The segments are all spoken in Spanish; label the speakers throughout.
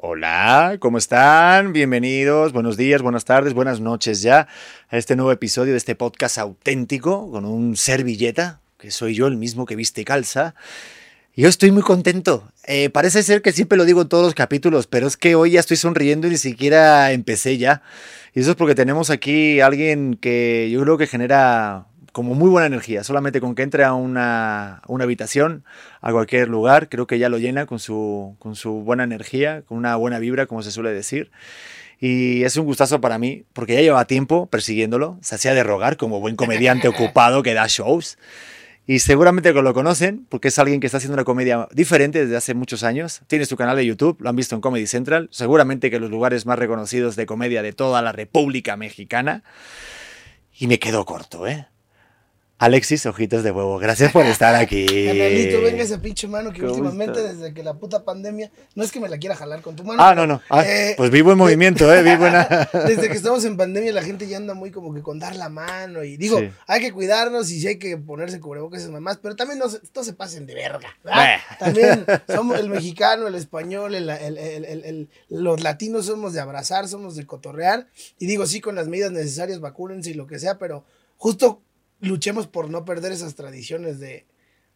Speaker 1: Hola, ¿cómo están? Bienvenidos, buenos días, buenas tardes, buenas noches ya a este nuevo episodio de este podcast auténtico con un servilleta, que soy yo el mismo que viste calza. Yo estoy muy contento. Eh, parece ser que siempre lo digo en todos los capítulos, pero es que hoy ya estoy sonriendo y ni siquiera empecé ya. Y eso es porque tenemos aquí a alguien que yo creo que genera como muy buena energía. Solamente con que entre a una, una, habitación, a cualquier lugar, creo que ya lo llena con su, con su buena energía, con una buena vibra, como se suele decir. Y es un gustazo para mí, porque ya lleva tiempo persiguiéndolo. Se hacía de rogar como buen comediante ocupado que da shows. Y seguramente que lo conocen, porque es alguien que está haciendo una comedia diferente desde hace muchos años. Tiene su canal de YouTube, lo han visto en Comedy Central, seguramente que los lugares más reconocidos de comedia de toda la República Mexicana. Y me quedo corto, ¿eh? Alexis Ojitos de Huevo, gracias por estar aquí.
Speaker 2: Canalito, venga ese pinche mano que últimamente desde que la puta pandemia, no es que me la quiera jalar con tu mano.
Speaker 1: Ah, no, no. Ah, eh, pues vivo en movimiento, eh, vivo en...
Speaker 2: desde que estamos en pandemia la gente ya anda muy como que con dar la mano y digo, hay que cuidarnos y sí hay que ponerse cubrebocas y mamás, pero también no, no se pasen de verga. También somos el mexicano, el español, el, el, los latinos somos de abrazar, somos de cotorrear y digo, sí, con las medidas necesarias, vacúnense y lo que sea, pero justo luchemos por no perder esas tradiciones de,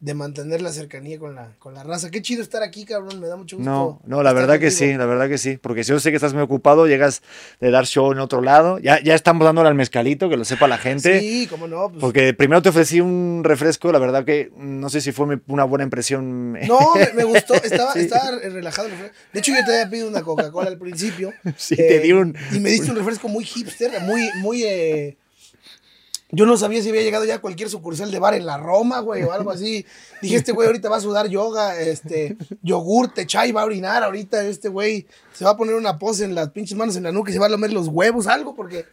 Speaker 2: de mantener la cercanía con la, con la raza. Qué chido estar aquí, cabrón, me da mucho gusto.
Speaker 1: No, no, la verdad que sí, la verdad que sí, porque si yo sé que estás muy ocupado, llegas de dar show en otro lado, ya, ya estamos dándole al mezcalito, que lo sepa la gente.
Speaker 2: Sí, cómo no. Pues.
Speaker 1: Porque primero te ofrecí un refresco, la verdad que no sé si fue una buena impresión.
Speaker 2: No, me, gustó, estaba, estaba relajado. De hecho, yo te había pedido una Coca-Cola al principio.
Speaker 1: Sí, te di un...
Speaker 2: Y me diste un refresco muy hipster, muy, muy... Eh, yo no sabía si había llegado ya a cualquier sucursal de bar en la Roma, güey, o algo así. Dije, este güey ahorita va a sudar yoga, este, yogurte, chai, va a orinar ahorita, este güey se va a poner una pose en las pinches manos en la nuca y se va a lamer los huevos, algo, porque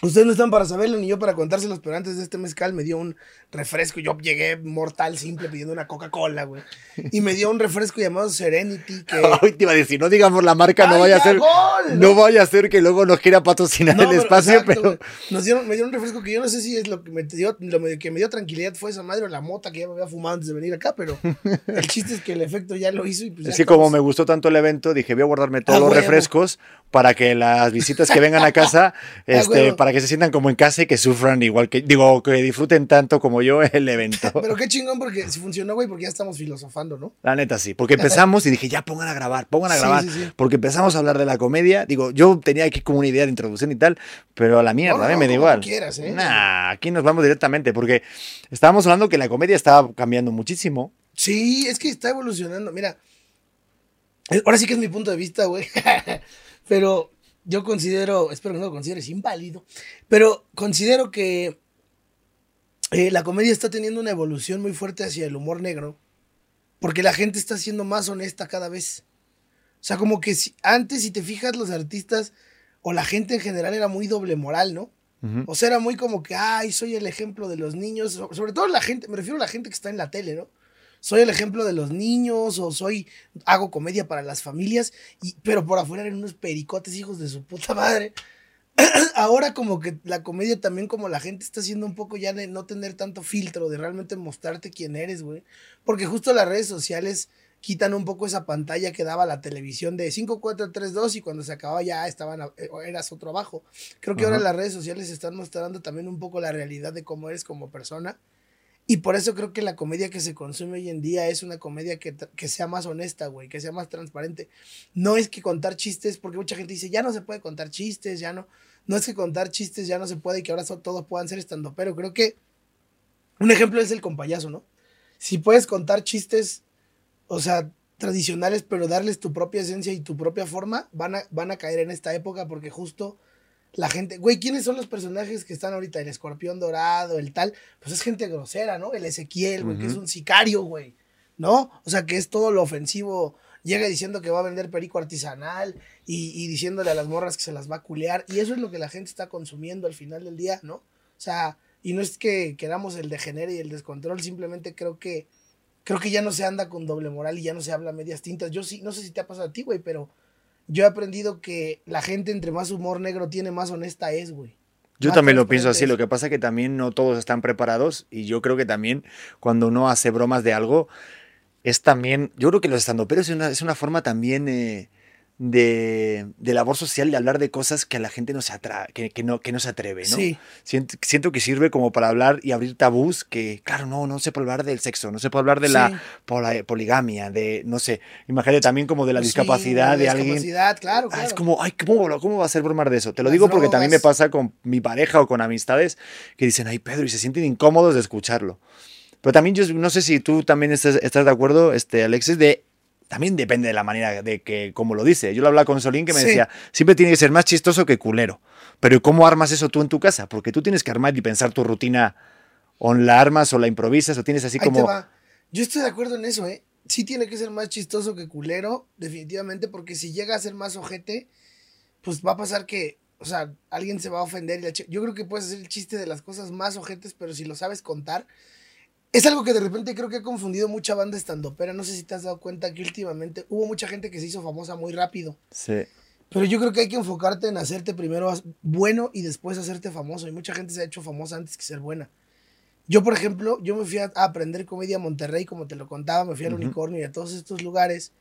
Speaker 2: Ustedes no están para saberlo ni yo para contárselos, pero antes de este mezcal me dio un refresco. Yo llegué mortal, simple, pidiendo una Coca-Cola, güey. Y me dio un refresco llamado Serenity. Que...
Speaker 1: Hoy te iba a decir, no digamos la marca, no vaya a ser. No vaya a ser que luego nos quiera patrocinar el espacio, pero.
Speaker 2: Nos dieron, me dieron un refresco que yo no sé si es lo que me dio, lo que me dio tranquilidad fue esa madre o la mota que ya me había fumado antes de venir acá, pero el chiste es que el efecto ya lo hizo. Y pues
Speaker 1: Así como me gustó tanto el evento, dije, voy a guardarme todos los refrescos para que las visitas que vengan a casa, este, para que se sientan como en casa y que sufran igual que, digo, que disfruten tanto como yo el evento.
Speaker 2: Pero qué chingón porque si funcionó, güey, porque ya estamos filosofando, ¿no?
Speaker 1: La neta sí, porque empezamos y dije, ya pongan a grabar, pongan a grabar, porque empezamos a hablar de la comedia, digo, yo tenía aquí como una idea de introducción y tal, pero a la mierda, a mí me da igual.
Speaker 2: Quieras, ¿eh?
Speaker 1: Nah, aquí nos vamos directamente, porque estábamos hablando que la comedia estaba cambiando muchísimo.
Speaker 2: Sí, es que está evolucionando, mira. Ahora sí que es mi punto de vista, güey. Pero yo considero, espero que no lo consideres inválido, pero considero que eh, la comedia está teniendo una evolución muy fuerte hacia el humor negro, porque la gente está siendo más honesta cada vez. O sea, como que si, antes, si te fijas, los artistas o la gente en general era muy doble moral, ¿no? O sea, era muy como que, ay, soy el ejemplo de los niños, sobre todo la gente, me refiero a la gente que está en la tele, ¿no? Soy el ejemplo de los niños o soy hago comedia para las familias, y, pero por afuera eran unos pericotes hijos de su puta madre. Ahora como que la comedia también como la gente está haciendo un poco ya de no tener tanto filtro, de realmente mostrarte quién eres, güey. Porque justo las redes sociales quitan un poco esa pantalla que daba la televisión de 5, 4, 3, 2 y cuando se acababa ya estaban, eh, eras otro abajo. Creo que ahora las redes sociales están mostrando también un poco la realidad de cómo eres como persona y por eso creo que la comedia que se consume hoy en día es una comedia que, sea más honesta, güey, que sea más transparente. No es que contar chistes, porque mucha gente dice, ya no se puede contar chistes, ya no. No es que contar chistes ya no se puede y que ahora todos puedan ser estando, pero creo que un ejemplo es el compayazo, ¿no? Si puedes contar chistes, o sea, tradicionales, pero darles tu propia esencia y tu propia forma, van a, van a caer en esta época porque justo la gente, güey, ¿quiénes son los personajes que están ahorita? El escorpión dorado, el tal, pues es gente grosera, ¿no? El Ezequiel, güey, que es un sicario, güey, ¿no? O sea, que es todo lo ofensivo. Llega diciendo que va a vender perico artesanal y, diciéndole a las morras que se las va a culear. Y eso es lo que la gente está consumiendo al final del día, ¿no? O sea, y no es que queramos el degenere y el descontrol, simplemente creo que creo que ya no se anda con doble moral y ya no se habla medias tintas. Yo sí, no sé si te ha pasado a ti, güey, pero yo he aprendido que la gente entre más humor negro tiene, más honesta es, güey.
Speaker 1: Yo también lo pienso así, lo que pasa es que también no todos están preparados y yo creo que también cuando uno hace bromas de algo, es también, yo creo que los estandoperos es una, es una forma también eh, de, de, labor social de hablar de cosas que a la gente no se, atra que, que, no, que no se atreve, ¿no?
Speaker 2: Sí.
Speaker 1: Siento, siento, que sirve como para hablar y abrir tabús que, claro, no, no se puede hablar del sexo, no se puede hablar de sí. la poligamia, de, no sé, imagínate también como de la discapacidad
Speaker 2: sí,
Speaker 1: de,
Speaker 2: la
Speaker 1: alguien.
Speaker 2: Discapacidad, claro, claro.
Speaker 1: Ah, es como, ay, ¿cómo, ¿cómo va a ser bromar de eso? Te lo Las digo porque drogas. también me pasa con mi pareja o con amistades que dicen, ay, Pedro, y se sienten incómodos de escucharlo. Pero también yo no sé si tú también estás, estás de acuerdo, este, Alexis, de también depende de la manera de que, como lo dice. Yo lo hablaba con Solín que me sí. decía, siempre tiene que ser más chistoso que culero. Pero ¿cómo armas eso tú en tu casa? Porque tú tienes que armar y pensar tu rutina, o la armas o la improvisas, o tienes así
Speaker 2: Ahí
Speaker 1: como...
Speaker 2: Te va. Yo estoy de acuerdo en eso, ¿eh? Sí tiene que ser más chistoso que culero, definitivamente, porque si llega a ser más ojete, pues va a pasar que, o sea, alguien se va a ofender. Yo creo que puedes hacer el chiste de las cosas más ojetes, pero si lo sabes contar, es algo que de repente creo que ha confundido mucha banda estandopera. No sé si te has dado cuenta que últimamente hubo mucha gente que se hizo famosa muy rápido.
Speaker 1: Sí.
Speaker 2: Pero yo creo que hay que enfocarte en hacerte primero bueno y después hacerte famoso. Y mucha gente se ha hecho famosa antes que ser buena. Yo, por ejemplo, yo me fui a aprender comedia a Monterrey, como te lo contaba, me fui al uh -huh. Unicornio y a todos estos lugares,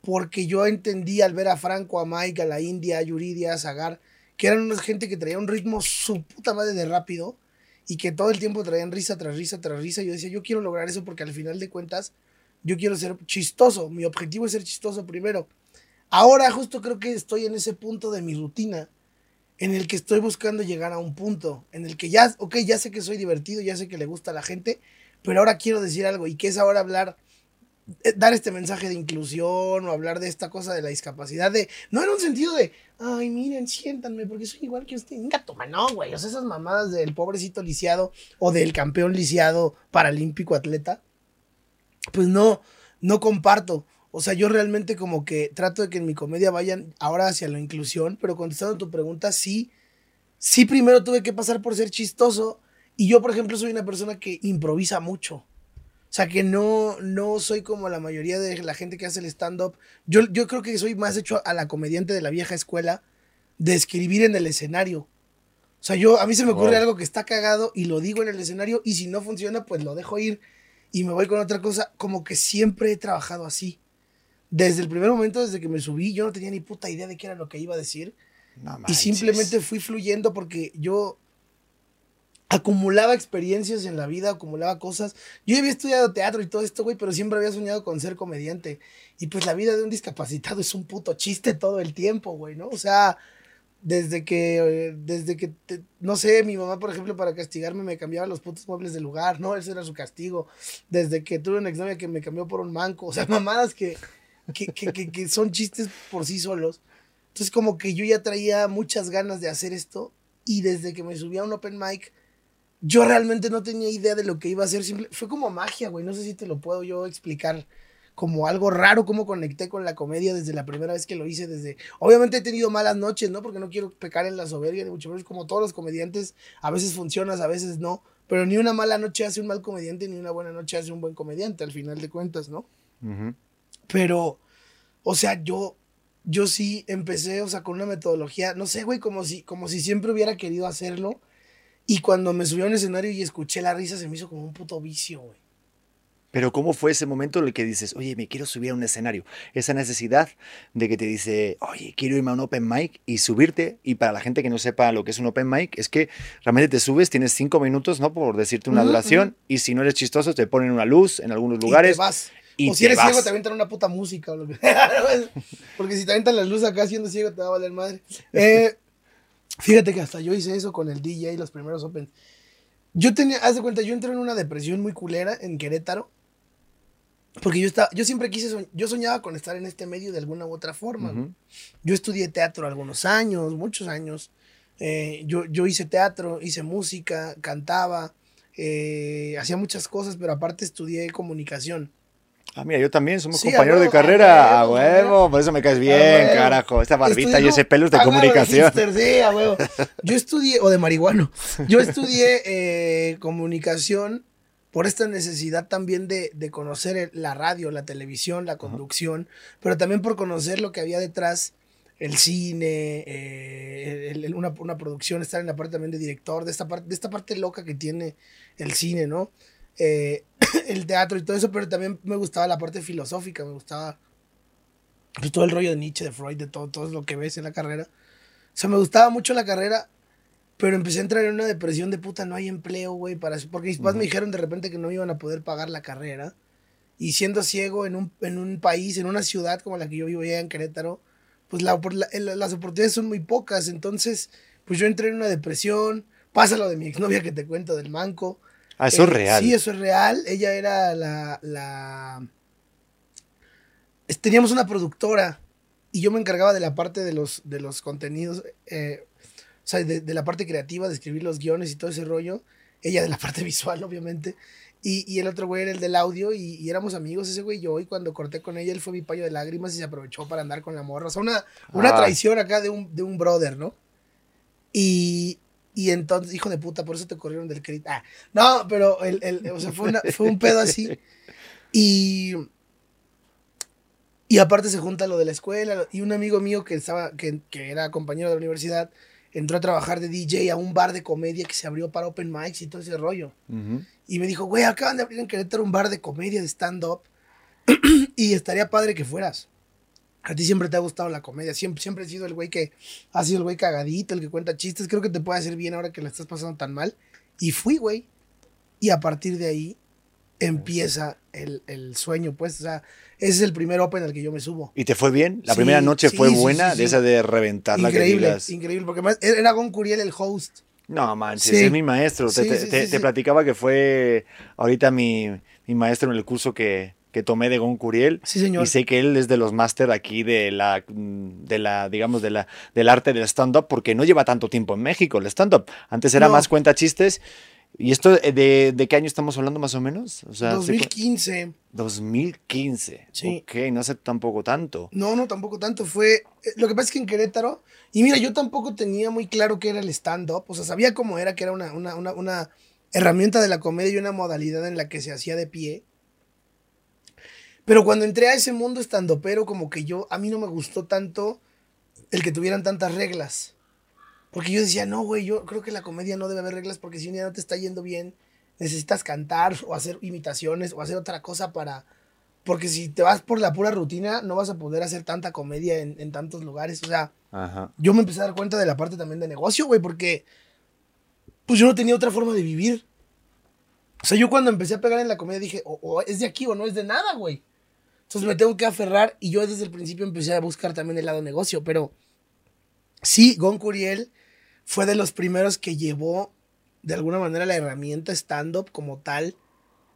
Speaker 2: porque yo entendí al ver a Franco, a Mike, a la India, a Yuridia, a Zagar, que eran una gente que traía un ritmo su puta madre de rápido y que todo el tiempo traían risa tras risa tras risa. Yo decía, yo quiero lograr eso porque al final de cuentas yo quiero ser chistoso. Mi objetivo es ser chistoso primero. Ahora justo creo que estoy en ese punto de mi rutina en el que estoy buscando llegar a un punto en el que ya, ok, ya sé que soy divertido, ya sé que le gusta a la gente, pero ahora quiero decir algo y que es ahora hablar, dar este mensaje de inclusión o hablar de esta cosa de la discapacidad, de, no en un sentido de, ay, miren, siéntanme, porque soy igual que usted. Gato, no, güey. O sea, esas mamadas del pobrecito lisiado o del campeón lisiado paralímpico atleta, pues no, no comparto. O sea, yo realmente como que trato de que en mi comedia vayan ahora hacia la inclusión, pero contestando tu pregunta, sí, sí primero tuve que pasar por ser chistoso. Y yo, por ejemplo, soy una persona que improvisa mucho. O sea, que no, no soy como la mayoría de la gente que hace el stand-up. Yo, yo creo que soy más hecho a la comediante de la vieja escuela de escribir en el escenario. O sea, yo, a mí se me ocurre wow. algo que está cagado y lo digo en el escenario y si no funciona, pues lo dejo ir y me voy con otra cosa. Como que siempre he trabajado así. Desde el primer momento, desde que me subí, yo no tenía ni puta idea de qué era lo que iba a decir.
Speaker 1: No
Speaker 2: y simplemente fui fluyendo porque yo acumulaba experiencias en la vida, acumulaba cosas. Yo había estudiado teatro y todo esto, güey, pero siempre había soñado con ser comediante. Y pues la vida de un discapacitado es un puto chiste todo el tiempo, güey, ¿no? O sea, desde que, desde que, te, no sé, mi mamá, por ejemplo, para castigarme me cambiaba los putos muebles del lugar, ¿no? Ese era su castigo. Desde que tuve una exnovia que me cambió por un manco, o sea, mamadas que, que, que, que, que son chistes por sí solos. Entonces como que yo ya traía muchas ganas de hacer esto y desde que me subí a un open mic, yo realmente no tenía idea de lo que iba a hacer. Simple, fue como magia, güey. No sé si te lo puedo yo explicar como algo raro, cómo conecté con la comedia desde la primera vez que lo hice. Desde, obviamente he tenido malas noches, ¿no? Porque no quiero pecar en la soberbia, ni mucho menos como todos los comediantes. A veces funcionas, a veces no. Pero ni una mala noche hace un mal comediante, ni una buena noche hace un buen comediante, al final de cuentas, ¿no?
Speaker 1: Uh -huh.
Speaker 2: Pero, o sea, yo, yo sí empecé, o sea, con una metodología, no sé, güey, como si, como si siempre hubiera querido hacerlo. Y cuando me subí a un escenario y escuché la risa, se me hizo como un puto vicio, güey.
Speaker 1: Pero ¿cómo fue ese momento en el que dices, oye, me quiero subir a un escenario? Esa necesidad de que te dice, oye, quiero irme a un open mic y subirte. Y para la gente que no sepa lo que es un open mic, es que realmente te subes, tienes cinco minutos, ¿no? Por decirte una uh -huh, duración. Uh -huh. Y si no eres chistoso, te ponen una luz en algunos lugares.
Speaker 2: Y te vas.
Speaker 1: Y
Speaker 2: o si eres
Speaker 1: vas.
Speaker 2: ciego, te avientan una puta música. Porque si te avientan la luz acá siendo ciego, te va a valer madre. Eh, fíjate que hasta yo hice eso con el DJ, los primeros Open. Yo tenía, haz de cuenta, yo entré en una depresión muy culera en Querétaro. Porque yo estaba, yo siempre quise, soñ yo soñaba con estar en este medio de alguna u otra forma. Uh -huh. Yo estudié teatro algunos años, muchos años. Eh, yo, yo hice teatro, hice música, cantaba, eh, hacía muchas cosas, pero aparte estudié comunicación.
Speaker 1: Ah, mira, yo también, somos sí, compañeros de carrera, a huevo, a huevo, por eso me caes bien, carajo. Esta barbita y ese pelo es de comunicación.
Speaker 2: Hipster, sí, a huevo. Yo estudié, o de marihuano, yo estudié eh, comunicación por esta necesidad también de, de, conocer la radio, la televisión, la conducción, uh -huh. pero también por conocer lo que había detrás, el cine, eh, el, el, una, una, producción, estar en la parte también de director, de esta parte, de esta parte loca que tiene el cine, ¿no? Eh, el teatro y todo eso, pero también me gustaba la parte filosófica, me gustaba pues, todo el rollo de Nietzsche, de Freud, de todo, todo lo que ves en la carrera. O sea, me gustaba mucho la carrera, pero empecé a entrar en una depresión de puta, no hay empleo, güey, para porque mis papás me dijeron de repente que no iban a poder pagar la carrera. Y siendo ciego en un, en un país, en una ciudad como la que yo vivo allá en Querétaro, pues la, las oportunidades son muy pocas. Entonces, pues yo entré en una depresión. Pasa lo de mi exnovia que te cuento del manco.
Speaker 1: Ah, eso es eh, real.
Speaker 2: Sí, eso es real. Ella era la, la... Teníamos una productora y yo me encargaba de la parte de los, de los contenidos, eh, o sea, de, la parte creativa, de escribir los guiones y todo ese rollo. Ella de la parte visual, obviamente. Y, y el otro güey era el del audio y, éramos amigos ese güey y yo. Y cuando corté con ella, él fue mi payo de lágrimas y se aprovechó para andar con la morra. O sea, una, una ah. traición acá de un, de un brother, ¿no? Y, y entonces, hijo de puta, por eso te corrieron del crédito. Ah, no, pero el, el, o sea, fue, fue un pedo así. Y, y aparte se junta lo de la escuela. Y un amigo mío que, estaba, que, que era compañero de la universidad entró a trabajar de DJ a un bar de comedia que se abrió para open mics y todo ese rollo. Y me dijo, güey, acaban de abrir en Querétaro un bar de comedia, de stand-up. y estaría padre que fueras. A ti siempre te ha gustado la comedia. Siempre, siempre has sido el güey que ha sido el güey cagadito, el que cuenta chistes. Creo que te puede hacer bien ahora que la estás pasando tan mal. Y fui, güey. Y a partir de ahí empieza el, sueño, pues. O sea, ese es el primer Open al que yo me subo.
Speaker 1: ¿Y te fue bien? ¿La primera noche fue buena? de esa de reventar
Speaker 2: increíble, la Increíble, porque era Gon Curiel el host.
Speaker 1: No, manches, es mi maestro. te, te, platicaba que fue ahorita mi, mi maestro en el curso que, que tomé de Gon Curiel.
Speaker 2: Sí, señor.
Speaker 1: Y sé que él es de los máster aquí de la, de la, digamos, de la, del arte del stand-up, porque no lleva tanto tiempo en México el stand-up. Antes era más cuenta chistes. ¿Y esto eh, de, de, qué año estamos hablando más o menos? O
Speaker 2: sea, 2015.
Speaker 1: 2015. Sí. Ok, no hace tampoco tanto.
Speaker 2: No, no, tampoco tanto. Fue. Eh, lo que pasa es que en Querétaro. Y mira, yo tampoco tenía muy claro qué era el stand-up. O sea, sabía cómo era, que era una, una, una, una herramienta de la comedia y una modalidad en la que se hacía de pie. Pero cuando entré a ese mundo estando pero como que yo, a mí no me gustó tanto el que tuvieran tantas reglas. Porque yo decía, no, güey, yo creo que la comedia no debe haber reglas porque si un día no te está yendo bien, necesitas cantar o hacer imitaciones o hacer otra cosa para... Porque si te vas por la pura rutina, no vas a poder hacer tanta comedia en, tantos lugares. O sea, yo me empecé a dar cuenta de la parte también de negocio, güey, porque pues yo no tenía otra forma de vivir. O sea, yo cuando empecé a pegar en la comedia dije, o es de aquí o no es de nada, güey. Entonces me tengo que aferrar y yo desde el principio empecé a buscar también el lado negocio, pero sí, Gon Curiel fue de los primeros que llevó de alguna manera la herramienta stand-up como tal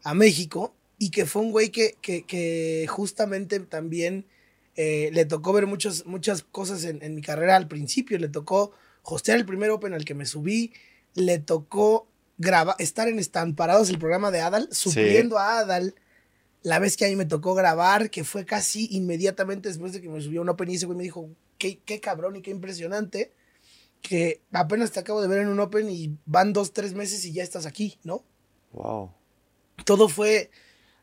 Speaker 2: a México y que fue un güey que, que, justamente también eh, le tocó ver muchos, muchas cosas en, mi carrera al principio, le tocó hostear el primer Open al que me subí, le tocó grabar, estar en Estamparados, el programa de Adal, supliendo a Adal la vez que a mí me tocó grabar, que fue casi inmediatamente después de que me subió un Open y ese güey me dijo, qué, qué cabrón y qué impresionante, que apenas te acabo de ver en un Open y van dos, tres meses y ya estás aquí, ¿no?
Speaker 1: Wow.
Speaker 2: Todo fue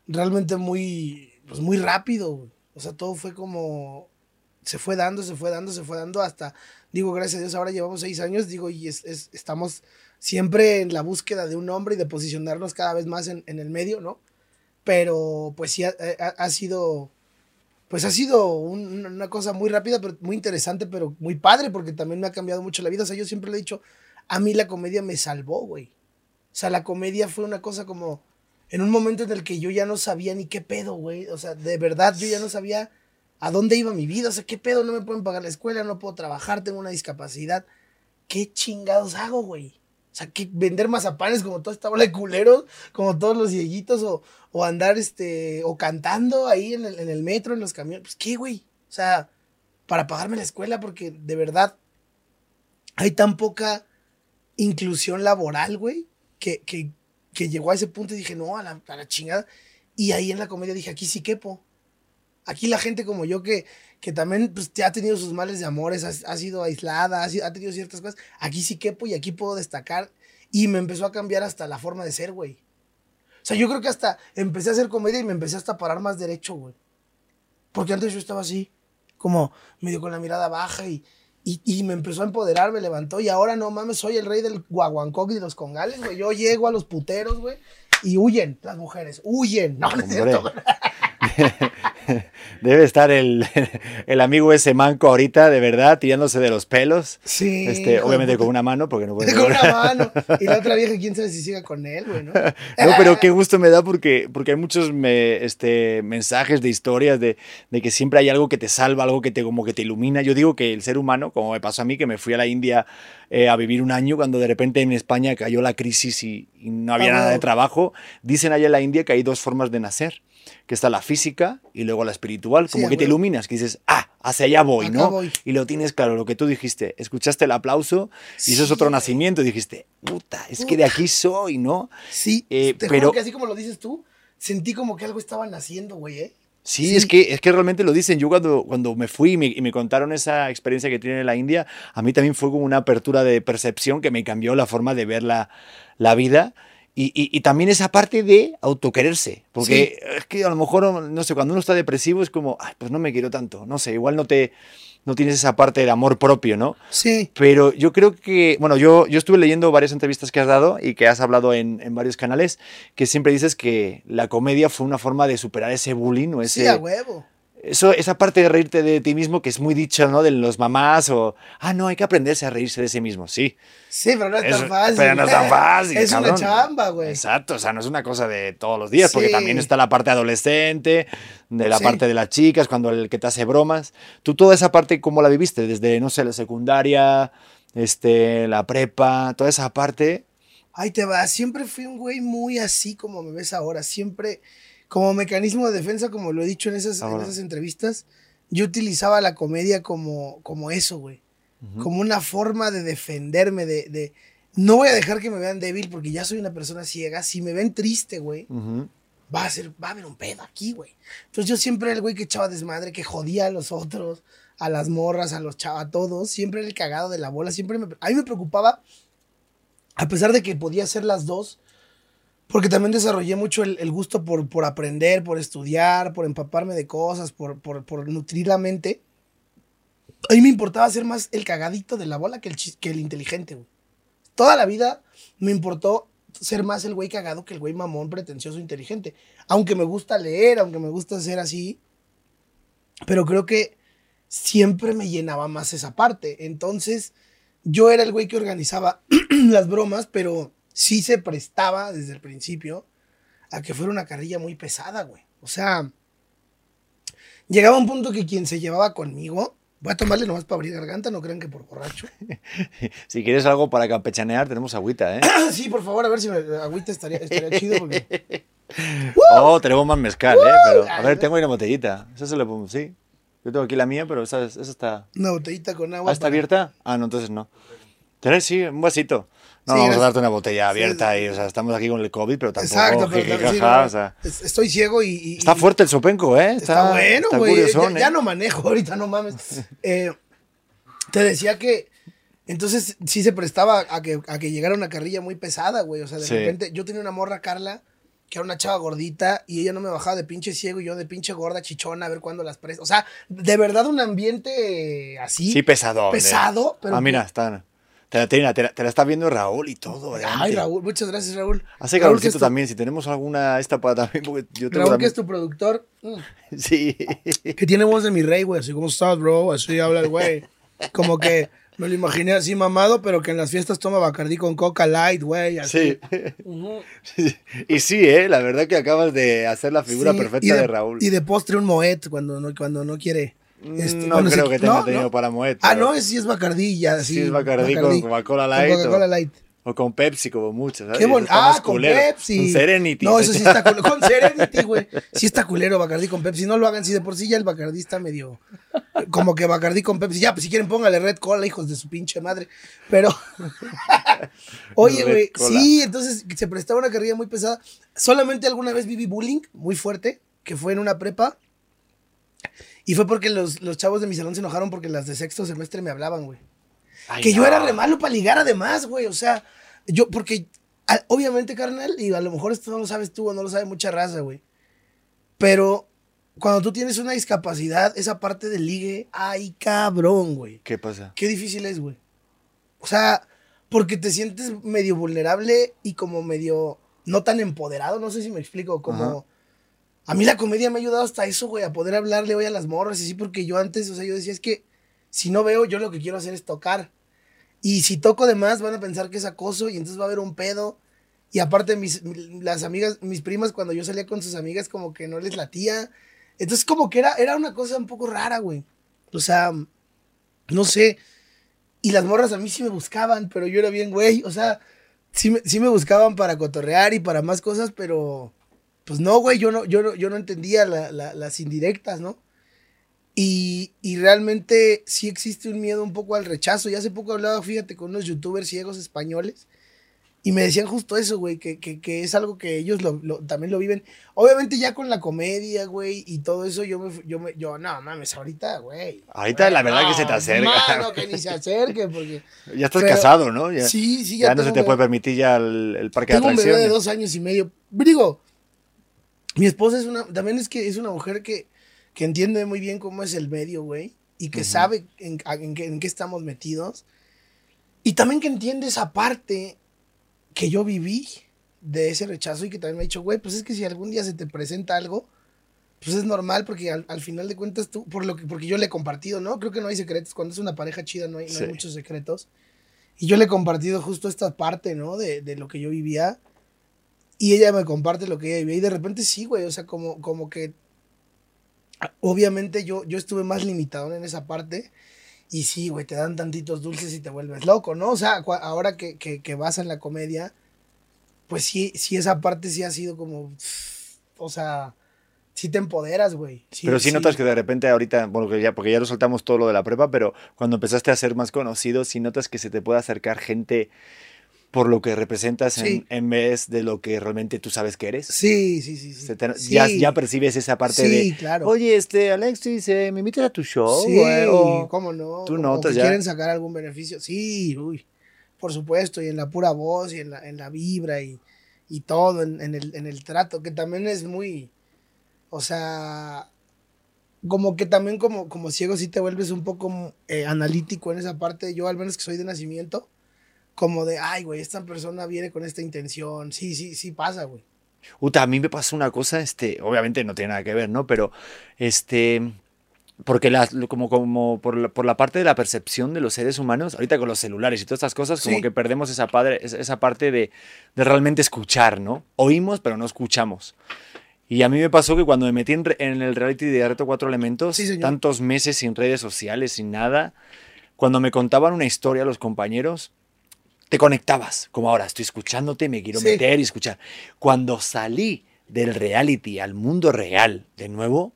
Speaker 2: realmente muy, pues muy rápido, o sea, todo fue como, se fue dando, se fue dando, se fue dando hasta, digo, gracias a Dios, ahora llevamos seis años, digo, y es, estamos siempre en la búsqueda de un hombre y de posicionarnos cada vez más en, en el medio, ¿no? Pero pues sí ha, sido, pues ha sido una cosa muy rápida, pero muy interesante, pero muy padre, porque también me ha cambiado mucho la vida. O sea, yo siempre le he dicho, a mí la comedia me salvó, güey. O sea, la comedia fue una cosa como, en un momento en el que yo ya no sabía ni qué pedo, güey. O sea, de verdad, yo ya no sabía a dónde iba mi vida. O sea, qué pedo, no me pueden pagar la escuela, no puedo trabajar, tengo una discapacidad. ¿Qué chingados hago, güey? Sea, que vender mazapanes como toda esta bola de culeros, como todos los viejitos, o, o andar, este, o cantando ahí en el, en el metro, en los camiones. Pues, ¿qué, güey? O sea, para pagarme la escuela, porque de verdad hay tan poca inclusión laboral, güey, que, que, que, llegó a ese punto y dije, no, a la, a la chingada. Y ahí en la comedia dije, aquí sí quepo. Aquí la gente como yo que, que también pues, ha tenido sus males de amores, ha, sido aislada, ha, tenido ciertas cosas. Aquí sí quepo y aquí puedo destacar. Y me empezó a cambiar hasta la forma de ser, güey. O sea, yo creo que hasta empecé a hacer comedia y me empecé hasta a parar más derecho, güey. Porque antes yo estaba así, como medio con la mirada baja y, y, me empezó a empoderar, me levantó. Y ahora no mames, soy el rey del guaguancoc y de los congales, güey. Yo llego a los puteros, güey, y huyen las mujeres, huyen. No, no es cierto.
Speaker 1: Debe estar el, el amigo ese manco ahorita, de verdad, tirándose de los pelos.
Speaker 2: Sí.
Speaker 1: Este, obviamente
Speaker 2: puta.
Speaker 1: con una mano, porque no puede
Speaker 2: Con una mano. Y la otra vieja, quién sabe si siga con él, güey, ¿no?
Speaker 1: No, pero qué gusto me da porque, porque hay muchos me- este, mensajes de historias de, de que siempre hay algo que te salva, algo que te, como que te ilumina. Yo digo que el ser humano, como me pasó a mí, que me fui a la India eh, a vivir un año, cuando de repente en España cayó la crisis y, y no había
Speaker 2: Ah,
Speaker 1: nada de trabajo, dicen allá en la India que hay dos formas de nacer, que está la física y luego la espiritual, como que te iluminas, que dices, ah, hacia allá voy,
Speaker 2: Acá
Speaker 1: ¿no?
Speaker 2: voy.
Speaker 1: Y lo tienes claro, lo que tú dijiste, escuchaste el aplauso y eso es otro nacimiento y dijiste, puta, es que de aquí soy, ¿no?
Speaker 2: Sí,
Speaker 1: Eh,
Speaker 2: te
Speaker 1: pero-
Speaker 2: juro que así como lo dices tú, sentí como que algo estaba naciendo, güey, ¿eh?
Speaker 1: Sí,
Speaker 2: Sí.
Speaker 1: Es, que, es que realmente lo dicen. Yo cuando, cuando me fui y me, y me contaron esa experiencia que tienen en la India, a mí también fue como una apertura de percepción que me cambió la forma de ver la, la vida. Y, y- y también esa parte de autoquererse. Porque es que a lo mejor, no sé, cuando uno está depresivo es como, ay, pues no me quiero tanto. No sé, igual no, te, no tienes esa parte del amor propio, ¿no?
Speaker 2: Sí.
Speaker 1: Pero yo creo que, bueno, yo, yo estuve leyendo varias entrevistas que has dado y que has hablado en, en varios canales, que siempre dices que la comedia fue una forma de superar ese bullying o ese...
Speaker 2: Sí, a huevo.
Speaker 1: Eso, esa parte de reírte de ti mismo que es muy dicha, ¿no? De los mamás o, ah, no, hay que aprenderse a reírse de sí mismo, sí.
Speaker 2: Sí, pero no es,
Speaker 1: Es-
Speaker 2: tan fácil.
Speaker 1: pero no es tan fácil,
Speaker 2: es
Speaker 1: cabrón.
Speaker 2: una chamba, güey.
Speaker 1: Exacto, o sea, no es una cosa de todos los días, porque
Speaker 2: Sí.
Speaker 1: también está la parte adolescente, de la
Speaker 2: Sí.
Speaker 1: parte de las chicas, cuando el que te hace bromas. Tú toda esa parte, ¿cómo la viviste? Desde, no sé, la secundaria, este, la prepa, toda esa parte.
Speaker 2: Ahí te va. Siempre fui un güey muy así como me ves ahora. Siempre, como mecanismo de defensa, como lo he dicho en esas, en
Speaker 1: Ahora.
Speaker 2: esas entrevistas, yo utilizaba la comedia como, como eso, güey. Como una forma de defenderme, de, de... No voy a dejar que me vean débil porque ya soy una persona ciega. Si me ven triste, güey,
Speaker 1: Ujú.
Speaker 2: va a ser, va a haber un pedo aquí, güey. Entonces yo siempre era el güey que echaba desmadre, que jodía a los otros, a las morras, a los chavos, a todos. Siempre era el cagado de la bola. Siempre me, a mí me preocupaba, a pesar de que podía hacer las dos, porque también desarrollé mucho el, gusto por, por aprender, por estudiar, por empaparme de cosas, por, por, nutrir la mente. A mí me importaba ser más el cagadito de la bola que el, que el inteligente. Toda la vida me importó ser más el güey cagado que el güey mamón, pretencioso, inteligente. Aunque me gusta leer, aunque me gusta ser así. Pero creo que siempre me llenaba más esa parte. Entonces, yo era el güey que organizaba las bromas, pero sí se prestaba desde el principio a que fuera una carrilla muy pesada, güey. O sea, llegaba un punto que quien se llevaba conmigo, voy a tomarle nomás para abrir garganta, no crean que por borracho.
Speaker 1: Si quieres algo para campechanear, tenemos agüita, ¿eh?
Speaker 2: sí, por favor, a ver si me agüita estaría, estaría chido porque...
Speaker 1: Oh, tenemos más mezcal, ¿eh? Pero, a ver, tengo ahí una botellita. Esa se la pongo, sí. Yo tengo aquí la mía, pero esa, esa está...
Speaker 2: Una botellita con agua.
Speaker 1: ¿Ah, está
Speaker 2: para-
Speaker 1: abierta? Ah, no, entonces no. ¿Tenés? Sí, un vasito. No,
Speaker 2: Sí,
Speaker 1: vamos a darte una botella abierta
Speaker 2: sí.
Speaker 1: y, o sea, estamos aquí con el COVID, pero tampoco
Speaker 2: Exacto, pero
Speaker 1: jeje, jaja,
Speaker 2: no,
Speaker 1: o sea,
Speaker 2: es- estoy ciego y... y-
Speaker 1: está fuerte el sopenco, ¿eh?
Speaker 2: Está, bueno, güey. Ya, ya
Speaker 1: ¿eh?
Speaker 2: no manejo ahorita, no mames. Eh, te decía que... Entonces sí se prestaba a que, a que llegara una carrilla muy pesada, güey. O sea, de
Speaker 1: Sí.
Speaker 2: repente yo tenía una morra, Carla, que era una chava gordita y ella no me bajaba de pinche ciego y yo de pinche gorda chichona a ver cuándo las presto. O sea, de verdad un ambiente así.
Speaker 1: Sí, pesado.
Speaker 2: pesado, pero
Speaker 1: Ah, mira,
Speaker 2: que-
Speaker 1: está... Te la, te la- te la- te la está viendo Raúl y todo.
Speaker 2: Ay. Raúl, muchas gracias, Raúl.
Speaker 1: Hace calorcito
Speaker 2: tu-
Speaker 1: también, si tenemos alguna esta para también, porque yo tengo
Speaker 2: Raúl, que es tu productor. mm,
Speaker 1: Sí.
Speaker 2: Que tiene voz de mi rey, güey. Así como estás, bro. Así habla el güey. Como que me lo imaginé así mamado, pero que en las fiestas toma Bacardí con Coca Light, güey. Así.
Speaker 1: Sí. Y sí, ¿eh? La verdad que acabas de hacer la figura
Speaker 2: Sí,
Speaker 1: perfecta de, Raúl.
Speaker 2: Y de postre un Moet cuando no, cuando no quiere. Este,
Speaker 1: no
Speaker 2: bueno,
Speaker 1: creo que tenga
Speaker 2: no,
Speaker 1: tenido
Speaker 2: no.
Speaker 1: para Moet.
Speaker 2: Ah, no, sí es Bacardí ya. Sí,
Speaker 1: Sí, es Bacardí con Coca-Cola
Speaker 2: Con
Speaker 1: Light o-
Speaker 2: Coca-Cola Light.
Speaker 1: O con Pepsi, como muchos. ¿sabes?
Speaker 2: Qué bon- Ah, con
Speaker 1: culero.
Speaker 2: Pepsi.
Speaker 1: Un Serenity.
Speaker 2: No, eso sí está culero. Con Serenity, güey. Sí está culero Bacardí con Pepsi. No lo hagan. Si de por sí ya el Bacardí está medio. Como que Bacardí con Pepsi. Ya, pues si quieren póngale Red Cola, hijos de su pinche madre. Pero. Oye, güey. Sí, entonces se prestaba una carrilla muy pesada. Solamente alguna vez viví bullying muy fuerte, que fue en una prepa. Y fue porque los, los chavos de mi salón se enojaron porque las de sexto semestre me hablaban, güey.
Speaker 1: Ay,
Speaker 2: Que yo era re malo para ligar además, güey. O sea, yo, porque a- obviamente, carnal, y a lo mejor esto no lo sabes tú o no lo sabe mucha raza, güey. Pero cuando tú tienes una discapacidad, esa parte del ligue, ay, cabrón, güey.
Speaker 1: ¿Qué pasa?
Speaker 2: Qué difícil es, güey. O sea, porque te sientes medio vulnerable y como medio no tan empoderado, no sé si me explico, como...
Speaker 1: Ajá.
Speaker 2: A mí la comedia me ha ayudado hasta eso, güey, a poder hablarle hoy a las morras y así, porque yo antes, o sea, yo decía, es que si no veo, yo lo que quiero hacer es tocar. Y si toco de más, van a pensar que es acoso y entonces va a haber un pedo. Y aparte, mis, las amigas, mis primas, cuando yo salía con sus amigas, como que no les latía. Entonces, como que era, era una cosa un poco rara, güey. O sea, no sé. Y las morras a mí sí me buscaban, pero yo era bien, güey. O sea, sí sí me buscaban para cotorrear y para más cosas, pero pues no, güey, yo no, yo no, yo no entendía las indirectas, ¿no? Y, y, realmente sí existe un miedo un poco al rechazo. Y hace poco hablaba, fíjate, con unos youtubers ciegos españoles. Y me decían justo eso, güey, que, que, que, es algo que ellos lo, también lo viven. Obviamente ya con la comedia, güey, y todo eso, yo me, yo me, yo, no mames, ahorita, güey.
Speaker 1: Ahorita la verdad que se te acerca.
Speaker 2: No, que ni se acerque, porque.
Speaker 1: Ya estás casado, ¿no? Ya,
Speaker 2: sí, sí, ya.
Speaker 1: Ya no se te puede permitir ya el, el parque
Speaker 2: tengo
Speaker 1: de atracciones.
Speaker 2: un bebé de dos años y medio. Digo, mi esposa es una, también es que es una mujer que que entiende muy bien cómo es el medio, güey, y que sabe en, en, qué estamos metidos. Y también que entiende esa parte que yo viví de ese rechazo y que también me ha dicho, güey, pues es que si algún día se te presenta algo, pues es normal porque al, final de cuentas tú, por lo que, porque yo le he compartido, ¿no? Creo que no hay secretos, cuando es una pareja chida no hay, no hay muchos secretos. Y yo le he compartido justo esta parte, ¿no? De, de, lo que yo vivía. Y ella me comparte lo que ella vivía. Y de repente sí, güey, o sea, como, como que obviamente yo, yo estuve más limitado en esa parte. Y sí, güey, te dan tantitos dulces y te vuelves loco, ¿no? O sea, ahora que, que, vas en la comedia, pues sí, sí, esa parte sí ha sido como. O sea, sí te empoderas, güey.
Speaker 1: pero sí, notas que de repente ahorita, bueno, ya, porque ya lo soltamos todo lo de la prueba, pero cuando empezaste a ser más conocido, sí notas que se te puede acercar gente por lo que representas en, vez de lo que realmente tú sabes que eres.
Speaker 2: Sí, sí, sí.
Speaker 1: Ya, ya, percibes esa parte
Speaker 2: sí,
Speaker 1: de,
Speaker 2: claro.
Speaker 1: oye, este, Alexis, eh, me invitas a tu show.
Speaker 2: Sí, cómo no.
Speaker 1: Tú notas
Speaker 2: ya. quieren sacar algún beneficio. Sí, uy, por supuesto, y en la pura voz y en la, en la vibra y, y todo, en, en, el, en el trato, que también es muy, o sea, como que también como, como ciego sí te vuelves un poco eh, analítico en esa parte. Yo al menos que soy de nacimiento como de, ay, güey, esta persona viene con esta intención. Sí, sí, sí pasa, güey.
Speaker 1: Uta, a mí me pasó una cosa, este, obviamente no tiene nada que ver, ¿no? Pero, este, porque las, como, como por, la, por la parte de la percepción de los seres humanos, ahorita con los celulares y todas estas cosas, como que perdemos esa, padre, esa parte de, de, realmente escuchar, ¿no? Oímos, pero no escuchamos. Y a mí me pasó que cuando me metí en, en el reality de Reto Cuatro Elementos, tantos meses sin redes sociales, sin nada, cuando me contaban una historia los compañeros, te conectabas, como ahora estoy escuchándote, me quiero meter y escuchar. Cuando salí del reality al mundo real de nuevo,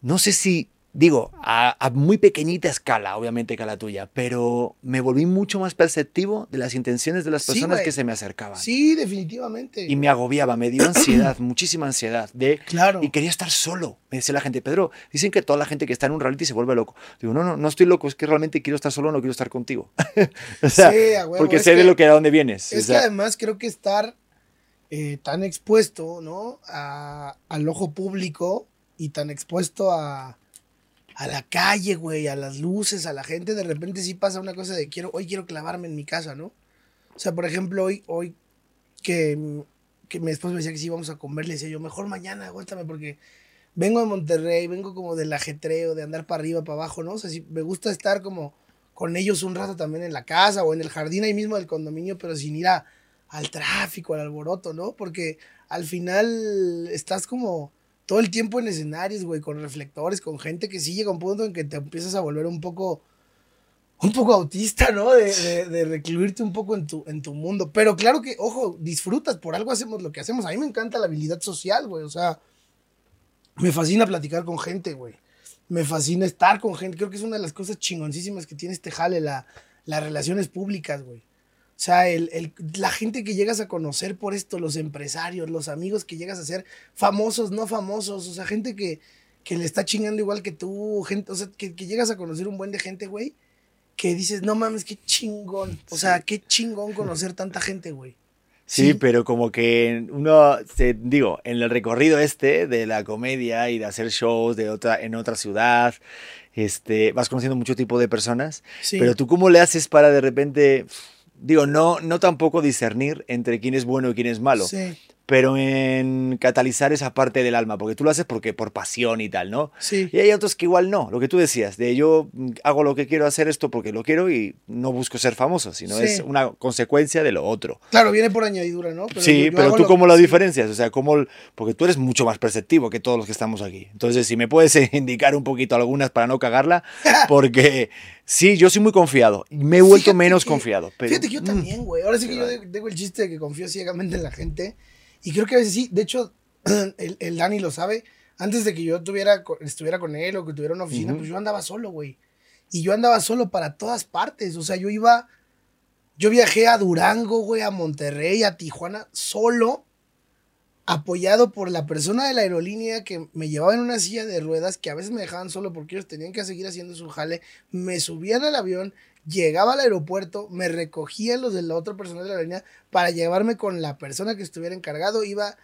Speaker 1: no sé si digo, a, muy pequeñita escala, obviamente que a la tuya, pero me volví mucho más perceptivo de las intenciones de las personas que se me acercaban.
Speaker 2: Sí, definitivamente.
Speaker 1: Y me agobiaba, me dio ansiedad, muchísima ansiedad. De,
Speaker 2: claro.
Speaker 1: Y quería estar solo. Me decía la gente, Pedro, dicen que toda la gente que está en un reality se vuelve loco. Digo, no, no, no estoy loco, es que realmente quiero estar solo, no quiero estar contigo. o sea, porque sé de lo que a dónde vienes.
Speaker 2: Es que además creo que estar eh, tan expuesto, ¿no? A, al ojo público y tan expuesto a a la calle, güey, a las luces, a la gente, de repente sí pasa una cosa de quiero, hoy quiero clavarme en mi casa, ¿no? O sea, por ejemplo, hoy, hoy que, que mi esposo me decía que sí íbamos a comer, le decía yo, mejor mañana, aguántame, porque vengo de Monterrey, vengo como del ajetreo, de andar para arriba, para abajo, ¿no? O sea, sí, me gusta estar como con ellos un rato también en la casa o en el jardín ahí mismo del condominio, pero sin ir a, al tráfico, al alboroto, ¿no? Porque al final estás como todo el tiempo en escenarios, güey, con reflectores, con gente que sí llega un punto en que te empiezas a volver un poco, un poco autista, ¿no? De, de, recluirte un poco en tu, en tu mundo. Pero claro que, ojo, disfrutas, por algo hacemos lo que hacemos. A mí me encanta la habilidad social, güey, o sea, me fascina platicar con gente, güey. Me fascina estar con gente. Creo que es una de las cosas chingoncísimas que tiene este jale, la, las relaciones públicas, güey. O sea, el, la gente que llegas a conocer por esto, los empresarios, los amigos que llegas a ser famosos, no famosos, o sea, gente que, que le está chingando igual que tú, gente, o sea, que, llegas a conocer un buen de gente, güey, que dices, no mames, qué chingón. O sea, qué chingón conocer tanta gente, güey.
Speaker 1: Sí, pero como que uno, se, digo, en el recorrido este de la comedia y de hacer shows de otra, en otra ciudad, este, vas conociendo mucho tipo de personas, pero tú cómo le haces para de repente digo, no, no tampoco discernir entre quién es bueno y quién es malo. Pero en catalizar esa parte del alma, porque tú lo haces porque por pasión y tal, ¿no?
Speaker 2: Sí.
Speaker 1: Y hay otros que igual no, lo que tú decías, de yo mm, hago lo que quiero hacer esto porque lo quiero y no busco ser famoso, sino
Speaker 2: Sí.
Speaker 1: es una consecuencia de lo otro.
Speaker 2: Claro, viene por añadidura, ¿no?
Speaker 1: sí,
Speaker 2: yo- yo
Speaker 1: pero tú
Speaker 2: lo
Speaker 1: cómo lo diferencias, o sea, cómo, porque tú eres mucho más perceptivo que todos los que estamos aquí. Entonces, si me puedes indicar un poquito algunas para no cagarla, porque sí, yo soy muy confiado, me he vuelto
Speaker 2: Fíjate
Speaker 1: menos
Speaker 2: que-
Speaker 1: confiado. Pero,
Speaker 2: Fíjate que yo
Speaker 1: mm,
Speaker 2: también, güey. Ahora sí que yo tengo el chiste de que confío ciegamente en la gente. Y creo que a veces sí. De hecho, el, el Dani lo sabe. Antes de que yo tuviera, estuviera con él o que tuviera una oficina, pues yo andaba solo, güey. Y yo andaba solo para todas partes. O sea, yo iba. Yo viajé a Durango, güey, a Monterrey, a Tijuana, solo, apoyado por la persona de la aerolínea que me llevaba en una silla de ruedas, que a veces me dejaban solo porque ellos tenían que seguir haciendo su jale. Me subían al avión, llegaba al aeropuerto, me recogían los de la otra persona de la aerolínea para llevarme con la persona que estuviera encargado. Iba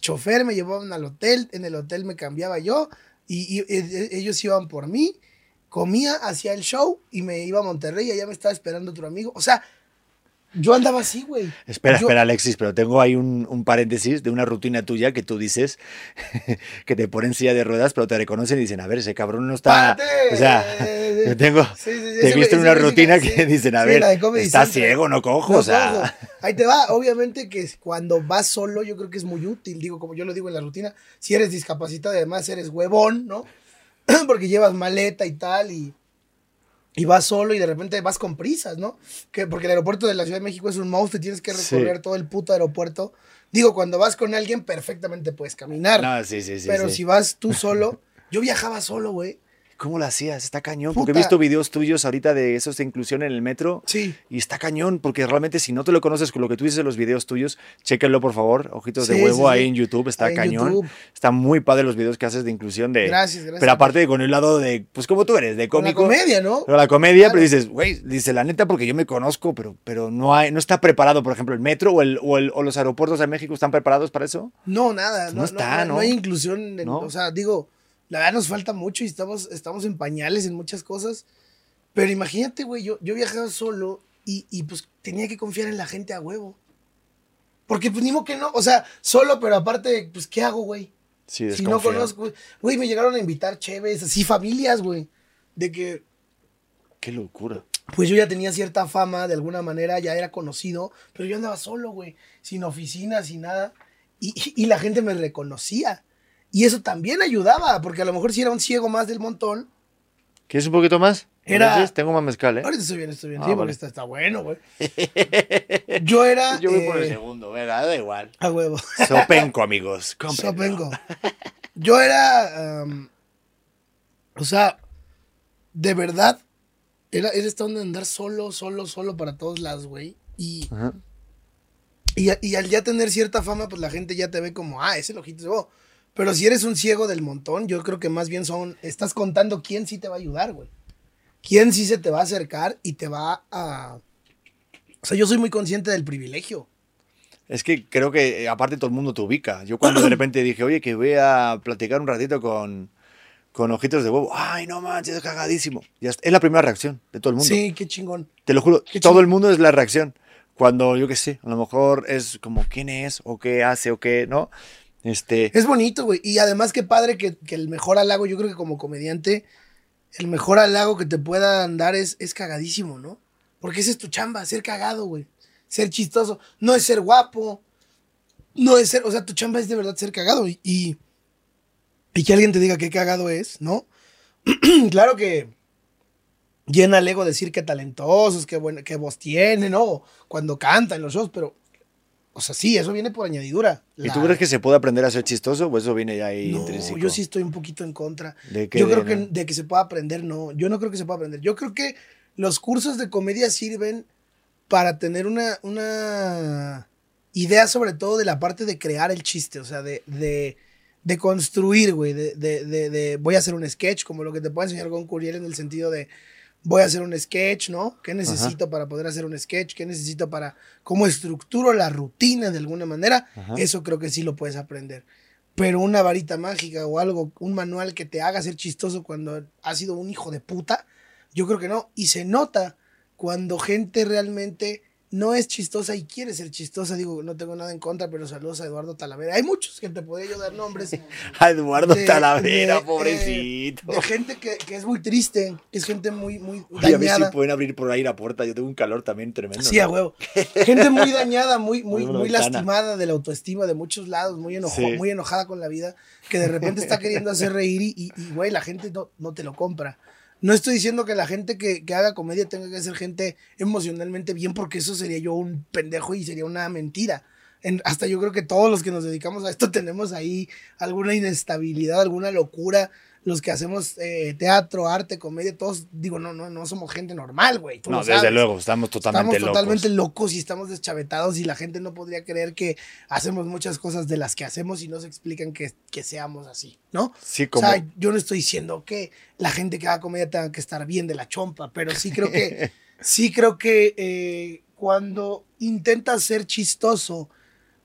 Speaker 2: chofer, me llevaban al hotel, en el hotel me cambiaba yo y- ellos iban por mí. Comía, hacía el show y me iba a Monterrey y allá me estaba esperando otro amigo. O sea, yo andaba así, güey.
Speaker 1: Espera,
Speaker 2: Yo-
Speaker 1: espera, Alexis, pero tengo ahí un, un paréntesis de una rutina tuya que tú dices que te ponen silla de ruedas, pero te reconocen y dicen, a ver, ese cabrón no está...
Speaker 2: ¡Párate!
Speaker 1: O sea, yo tengo...
Speaker 2: Sí, sí, sí,
Speaker 1: te he visto en una rutina que dicen, a ver, está ciego, no cojo,
Speaker 2: No
Speaker 1: o sea...
Speaker 2: cojo. Ahí te va. Obviamente que cuando vas solo, yo creo que es muy útil. Digo, como yo lo digo en la rutina, si eres discapacitado, además eres huevón, ¿no? Porque llevas maleta y tal, y, y vas solo y de repente vas con prisas, ¿no? Que, porque el aeropuerto de la Ciudad de México es un monstruo y tienes que
Speaker 1: Sí.
Speaker 2: recorrer todo el puto aeropuerto. Digo, cuando vas con alguien, perfectamente puedes caminar.
Speaker 1: No, sí, sí, sí.
Speaker 2: pero
Speaker 1: sí.
Speaker 2: si vas tú solo, yo viajaba solo, güey.
Speaker 1: ¿Cómo lo hacías? Está cañón. Porque he
Speaker 2: Puta.
Speaker 1: visto videos tuyos ahorita de esos de inclusión en el metro.
Speaker 2: Sí.
Speaker 1: Y está cañón, porque realmente si no te lo conoces con lo que tú dices en los videos tuyos, chéquenlo por favor. Ojitos de
Speaker 2: Sí,
Speaker 1: huevo
Speaker 2: sí,
Speaker 1: ahí
Speaker 2: sí.
Speaker 1: en YouTube, está
Speaker 2: Ahí
Speaker 1: cañón.
Speaker 2: YouTube.
Speaker 1: Está muy padre los videos que haces de inclusión de.
Speaker 2: Gracias, gracias.
Speaker 1: Pero aparte con el lado de, pues como tú eres, de
Speaker 2: Con la
Speaker 1: cómico.
Speaker 2: comedia, ¿no?
Speaker 1: Pero la comedia,
Speaker 2: Claro.
Speaker 1: pero dices, güey, dice la neta porque yo me conozco, pero, pero no hay, no está preparado, por ejemplo, el metro o, el, o, el- o los aeropuertos de México están preparados para eso.
Speaker 2: No, nada.
Speaker 1: No
Speaker 2: No,
Speaker 1: está,
Speaker 2: no, no
Speaker 1: ¿no?
Speaker 2: hay inclusión. en-. O sea, digo, la verdad nos falta mucho y estamos, estamos en pañales en muchas cosas. Pero imagínate, güey, yo, yo viajaba solo y, y, pues tenía que confiar en la gente a huevo. Porque pues ni modo que no. O sea, solo, pero aparte, pues, ¿qué hago, güey?
Speaker 1: Sí,
Speaker 2: Si no conozco, güey. Güey, me llegaron a invitar chéves, así familias, güey. De que,
Speaker 1: Qué locura.
Speaker 2: pues yo ya tenía cierta fama, de alguna manera, ya era conocido, pero yo andaba solo, güey, sin oficina, sin nada, y, y la gente me reconocía. Y eso también ayudaba, porque a lo mejor si era un ciego más del montón,
Speaker 1: ¿Quieres un poquito más?
Speaker 2: Era-?
Speaker 1: Tengo más mezcal, ¿eh?
Speaker 2: ahorita estoy bien, estoy bien,
Speaker 1: Ah,
Speaker 2: sí, porque está, está bueno, güey. Yo era...
Speaker 1: Yo voy por el
Speaker 2: eh,
Speaker 1: segundo, venga, da igual.
Speaker 2: a huevo.
Speaker 1: Sopenco, amigos. cómprenlo.
Speaker 2: Sopengo. Yo era. am, o sea, de verdad, era, era esta onda de andar solo, solo, solo para todos lados, güey. Y,
Speaker 1: Ajá.
Speaker 2: y, y al ya tener cierta fama, pues la gente ya te ve como, ah, ese ojito vos. Pero si eres un ciego del montón, yo creo que más bien son. Estás contando quién sí te va a ayudar, güey. Quién sí se te va a acercar y te va a. O sea, yo soy muy consciente del privilegio.
Speaker 1: Es que creo que eh, aparte todo el mundo te ubica. Yo cuando de repente dije, oye, que voy a platicar un ratito con, con ojitos de huevo. Ay, no manches, es cagadísimo. Ya está. Es la primera reacción de todo el mundo.
Speaker 2: Sí, qué chingón.
Speaker 1: Te lo juro,
Speaker 2: Qué
Speaker 1: todo el mundo es la reacción. Cuando, yo qué sé, a lo mejor es como quién es o qué hace o qué, ¿no? Este,
Speaker 2: Es bonito, güey. Y además, qué padre que, que el mejor halago, yo creo que como comediante, el mejor halago que te puedan dar es, es cagadísimo, ¿no? Porque esa es tu chamba, ser cagado, güey. Ser chistoso. No es ser guapo. No es ser, o sea, tu chamba es de verdad ser cagado. Y, y, que alguien te diga qué cagado es, ¿no? claro que llena el ego decir que talentosos, que, bueno, que voz tienen, ¿no? Cuando cantan en los shows, pero, o sea, sí, eso viene por añadidura.
Speaker 1: ¿Y tú crees que se puede aprender a ser chistoso o eso viene ya ahí
Speaker 2: no,
Speaker 1: intrínseco?
Speaker 2: yo sí estoy un poquito en contra.
Speaker 1: ¿De qué
Speaker 2: Yo creo que de que se pueda aprender, no. Yo no creo que se pueda aprender. Yo creo que los cursos de comedia sirven para tener una, una idea sobre todo de la parte de crear el chiste, o sea, de, de, de construir, güey, de, de, de, de voy a hacer un sketch, como lo que te puede enseñar con Curiel en el sentido de voy a hacer un sketch, ¿no? ¿Qué necesito para poder hacer un sketch? ¿Qué necesito para cómo estructuro la rutina de alguna manera?
Speaker 1: Ajá.
Speaker 2: Eso creo que sí lo puedes aprender. Pero una varita mágica o algo, un manual que te haga ser chistoso cuando has sido un hijo de puta, yo creo que no. Y se nota cuando gente realmente no es chistosa y quiere ser chistosa. Digo, no tengo nada en contra, pero saludos a Eduardo Talavera. Hay muchos que te podría yo dar nombres.
Speaker 1: A Eduardo
Speaker 2: de-
Speaker 1: Talavera,
Speaker 2: de,
Speaker 1: pobrecito.
Speaker 2: eh, de gente que, que es muy triste, que es gente muy, muy
Speaker 1: Oye, a ver si
Speaker 2: dañada.
Speaker 1: pueden abrir por ahí la puerta. Yo tengo un calor también tremendo.
Speaker 2: Sí,
Speaker 1: ¿no?
Speaker 2: a huevo. Gente muy dañada, muy, muy, muy lastimada de la autoestima de muchos lados, muy, enojo,
Speaker 1: Sí.
Speaker 2: muy enojada con la vida, que de repente está queriendo hacer reír y, y, y, güey, la gente no, no te lo compra. No estoy diciendo que la gente que, que haga comedia tenga que ser gente emocionalmente bien, porque eso sería yo un pendejo y sería una mentira. En- hasta yo creo que todos los que nos dedicamos a esto tenemos ahí alguna inestabilidad, alguna locura. Los que hacemos eh, teatro, arte, comedia, todos, digo, no, no, no somos gente normal, güey.
Speaker 1: No, desde
Speaker 2: sabes.
Speaker 1: luego, estamos totalmente
Speaker 2: Estamos totalmente
Speaker 1: locos.
Speaker 2: y estamos deschavetados y la gente no podría creer que hacemos muchas cosas de las que hacemos y no se explican que, que seamos así, ¿no?
Speaker 1: Sí,
Speaker 2: O
Speaker 1: como.
Speaker 2: sea, yo no estoy diciendo que la gente que haga comedia tenga que estar bien de la chompa, pero sí creo que, sí creo que eh, cuando intentas ser chistoso,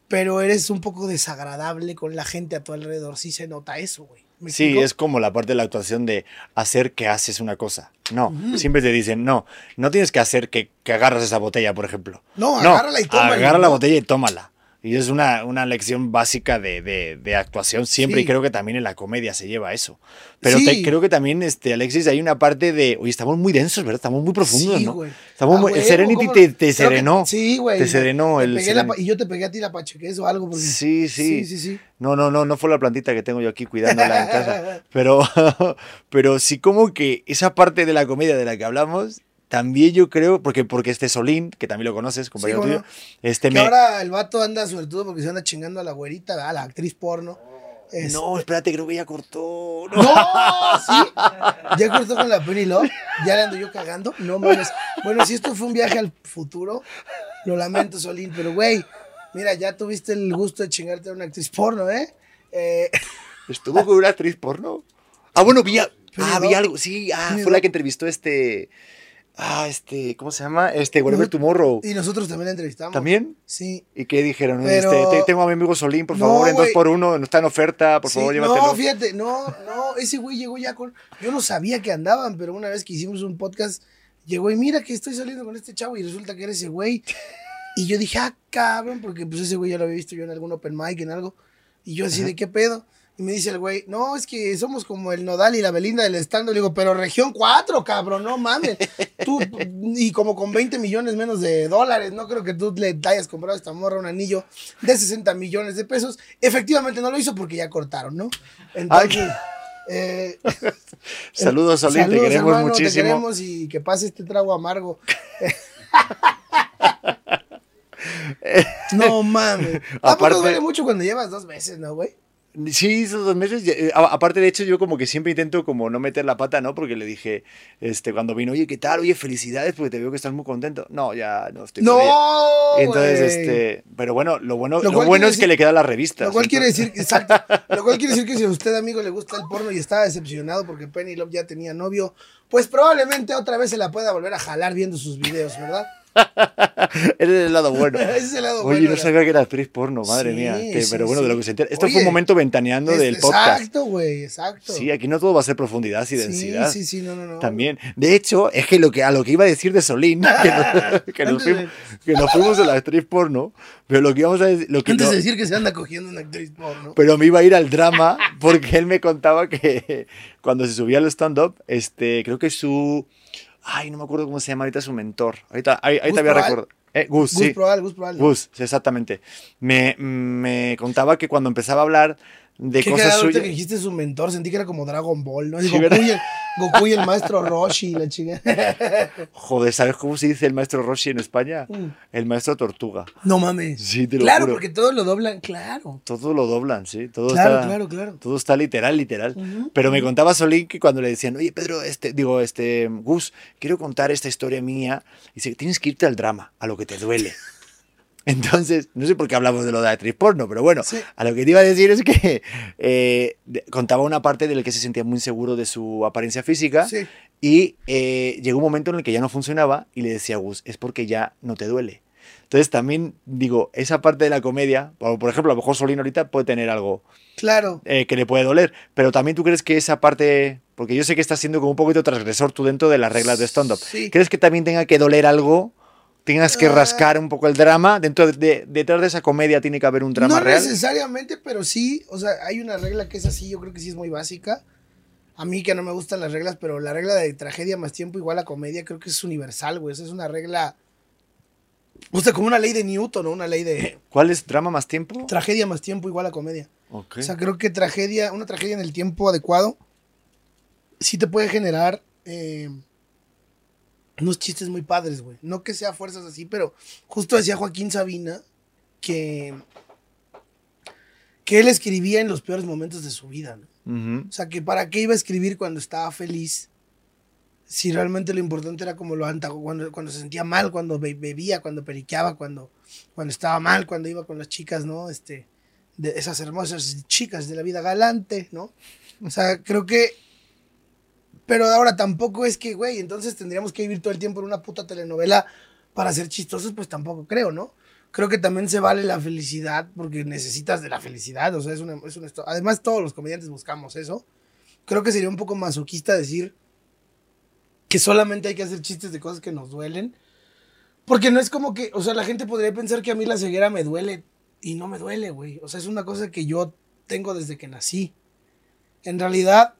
Speaker 2: pero eres un poco desagradable con la gente a tu alrededor, sí se nota eso, güey. ¿Me
Speaker 1: Sí, es como la parte de la actuación de hacer que haces una cosa. No, siempre te dicen, no, no tienes que hacer que, que agarras esa botella, por ejemplo.
Speaker 2: No, agárrala y tómala,
Speaker 1: Agarra la
Speaker 2: ¿no?
Speaker 1: botella y tómala. Y es una, una lección básica de, de- de actuación siempre,
Speaker 2: Sí.
Speaker 1: y creo que también en la comedia se lleva eso. Pero
Speaker 2: Sí.
Speaker 1: te- creo que también, este, Alexis, hay una parte de, oye, estamos muy densos, ¿verdad? Estamos muy profundos,
Speaker 2: Sí,
Speaker 1: ¿no?
Speaker 2: güey.
Speaker 1: Estamos
Speaker 2: Ah,
Speaker 1: muy- el
Speaker 2: huevo,
Speaker 1: Serenity te, te
Speaker 2: Creo que-
Speaker 1: serenó.
Speaker 2: sí, güey.
Speaker 1: Te serenó
Speaker 2: Te
Speaker 1: el
Speaker 2: pegué la y yo te pegué a ti la pachequez o algo. Porque,
Speaker 1: Sí, sí.
Speaker 2: Sí, sí, sí.
Speaker 1: No, no, no, no fue la plantita que tengo yo aquí cuidándola en casa. Pero, pero sí como que esa parte de la comedia de la que hablamos, también yo creo, porque, porque este Solín, que también lo conoces, compañero tuyo,
Speaker 2: no.
Speaker 1: este
Speaker 2: Que
Speaker 1: me...
Speaker 2: ahora el vato anda suertudo porque se anda chingando a la güerita, a la actriz porno.
Speaker 1: No, espérate, creo que ya cortó.
Speaker 2: ¡No! ¿Sí? Ya cortó con la Penny Love. Ya le ando yo cagando. No mames. Bueno, si esto fue un viaje al futuro, lo lamento, Solín. Pero, güey, mira, ya tuviste el gusto de chingarte a una actriz porno, ¿eh? eh
Speaker 1: ¿Estuvo con una actriz porno? Ah, bueno, vi, a- ah, vi algo, sí, ah, fue la que entrevistó este... Ah, este, ¿cómo se llama? Este, Whatever Tomorrow.
Speaker 2: y nosotros también la entrevistamos.
Speaker 1: ¿También?
Speaker 2: Sí.
Speaker 1: ¿Y qué dijeron?
Speaker 2: Pero-
Speaker 1: Este, te- tengo a mi amigo Solín, por
Speaker 2: No,
Speaker 1: favor, en dos por uno, no está en oferta, por
Speaker 2: Sí,
Speaker 1: favor, llévatelo.
Speaker 2: No, fíjate, no, no, ese güey llegó ya con. Yo no sabía que andaban, pero una vez que hicimos un podcast, llegó y mira que estoy saliendo con este chavo y resulta que era ese güey. Y yo dije, ah, cabrón, porque pues ese güey ya lo había visto yo en algún open mic, en algo. Y yo así, ¿de qué pedo? Y me dice el güey, no, es que somos como el Nodal y la Belinda del estando. Le digo, pero región 4, cabrón, no mames. Tú, y como con 20 millones menos de dólares, no creo que tú le hayas comprado a esta morra un anillo de 60 millones de pesos. Efectivamente no lo hizo porque ya cortaron, ¿no? Entonces, eh,
Speaker 1: Saludos, Solín, te
Speaker 2: saludos,
Speaker 1: queremos
Speaker 2: hermano,
Speaker 1: muchísimo.
Speaker 2: Te queremos y que pase este trago amargo. no mames. Aparte, duele mucho cuando llevas dos meses, ¿no, güey?
Speaker 1: Sí, esos dos meses. eh, aparte, de hecho, yo como que siempre intento como no meter la pata, ¿no? Porque le dije, este, cuando vino, oye, ¿qué tal? Oye, felicidades porque te veo que estás muy contento. No, ya no estoy.
Speaker 2: No,
Speaker 1: Entonces, este, pero bueno, lo bueno,
Speaker 2: Lo
Speaker 1: bueno es que le queda la revista.
Speaker 2: Lo cual quiere decir, exacto, lo cual quiere decir que si a usted, amigo, le gusta el porno y está decepcionado porque Penny Love ya tenía novio, pues probablemente otra vez se la pueda volver a jalar viendo sus videos, ¿verdad?
Speaker 1: Ese es el lado bueno.
Speaker 2: Ese lado
Speaker 1: Oye,
Speaker 2: bueno
Speaker 1: no
Speaker 2: de
Speaker 1: sabía que era actriz porno, madre
Speaker 2: Sí,
Speaker 1: mía. que-
Speaker 2: sí,
Speaker 1: pero bueno, de
Speaker 2: sí.
Speaker 1: lo que se entera. Esto fue
Speaker 2: Oye,
Speaker 1: un momento ventaneando
Speaker 2: Es-
Speaker 1: del podcast.
Speaker 2: Exacto, güey, exacto.
Speaker 1: Sí, aquí no todo va a ser profundidad y
Speaker 2: sí,
Speaker 1: densidad.
Speaker 2: sí, sí, no, no, no.
Speaker 1: También. De hecho, es que, lo que a lo que iba a decir de Solín, que, nos, que nos
Speaker 2: de-
Speaker 1: fuimos, que nos fuimos a la actriz porno, pero lo que íbamos a decir. Lo que
Speaker 2: Antes
Speaker 1: no-
Speaker 2: de decir que se anda cogiendo una actriz porno.
Speaker 1: pero me iba a ir al drama porque él me contaba que cuando se subía al stand-up, este, creo que su. Ay, no me acuerdo cómo se llama ahorita su mentor. Ahorita, ahí, ahí te voy a
Speaker 2: Proal.
Speaker 1: recordar. Eh, Gus,
Speaker 2: Gus
Speaker 1: sí.
Speaker 2: Proal, Gus Proal.
Speaker 1: Gus, exactamente. Me, me contaba que cuando empezaba a hablar de
Speaker 2: Qué
Speaker 1: cosas suyas.
Speaker 2: que dijiste su mentor, sentí que era como Dragon Ball, ¿no?
Speaker 1: Sí,
Speaker 2: Goku, y el, Goku y el maestro Roshi, la chingada.
Speaker 1: Joder, ¿sabes cómo se dice el maestro Roshi en España?
Speaker 2: Mm.
Speaker 1: El maestro Tortuga.
Speaker 2: No mames.
Speaker 1: Sí, te lo
Speaker 2: claro,
Speaker 1: juro.
Speaker 2: porque todos lo doblan, claro.
Speaker 1: Todo lo doblan, sí. Todo
Speaker 2: Claro,
Speaker 1: está,
Speaker 2: claro, claro.
Speaker 1: Todo está literal, literal.
Speaker 2: Ujú,
Speaker 1: Pero me contaba Solín que cuando le decían, oye, Pedro, este, digo, este, Gus, quiero contar esta historia mía. Dice, tienes que irte al drama, a lo que te duele. Entonces, no sé por qué hablamos de lo de la actriz porno, pero bueno,
Speaker 2: Sí.
Speaker 1: a lo que te iba a decir es que eh, de- contaba una parte del que se sentía muy inseguro de su apariencia física
Speaker 2: Sí.
Speaker 1: y eh, llegó un momento en el que ya no funcionaba y le decía a Gus, es porque ya no te duele. Entonces también digo, esa parte de la comedia, por por ejemplo, a lo mejor Solín ahorita puede tener algo
Speaker 2: Claro.
Speaker 1: eh, que le puede doler, pero también tú crees que esa parte, porque yo sé que estás siendo como un poquito transgresor tú dentro de las reglas de stand-up,
Speaker 2: Sí.
Speaker 1: ¿crees que también tenga que doler algo tengas que
Speaker 2: Ah.
Speaker 1: rascar un poco el drama. Dentro de, detrás de esa comedia tiene que haber un drama
Speaker 2: no
Speaker 1: real.
Speaker 2: necesariamente, pero sí, o sea, hay una regla que es así, yo creo que sí es muy básica. A mí que no me gustan las reglas, pero la regla de tragedia más tiempo igual a comedia creo que es universal, güey. O sea, es una regla, o sea, como una ley de Newton, ¿no? Una ley de
Speaker 1: ¿Cuál es drama más tiempo?
Speaker 2: tragedia más tiempo igual a comedia.
Speaker 1: Ok.
Speaker 2: O sea, creo que tragedia, una tragedia en el tiempo adecuado, sí te puede generar eh, unos chistes muy padres, güey. No que sea fuerzas así, pero justo decía Joaquín Sabina que, que él escribía en los peores momentos de su vida, ¿no? O sea, que para qué iba a escribir cuando estaba feliz, si realmente lo importante era como lo antago, cuando, cuando se sentía mal, cuando be- bebía, cuando periqueaba, cuando, cuando estaba mal, cuando iba con las chicas, ¿no? Este, de esas hermosas chicas de la vida galante, ¿no? O sea, creo que... Pero ahora tampoco es que, güey, entonces tendríamos que vivir todo el tiempo en una puta telenovela para ser chistosos, pues tampoco creo, ¿no? Creo que también se vale la felicidad porque necesitas de la felicidad, o sea, es una, es una- Además, todos los comediantes buscamos eso. Creo que sería un poco masoquista decir que solamente hay que hacer chistes de cosas que nos duelen. Porque no es como que, o sea, la gente podría pensar que a mí la ceguera me duele y no me duele, güey. O sea, es una cosa que yo tengo desde que nací. En realidad,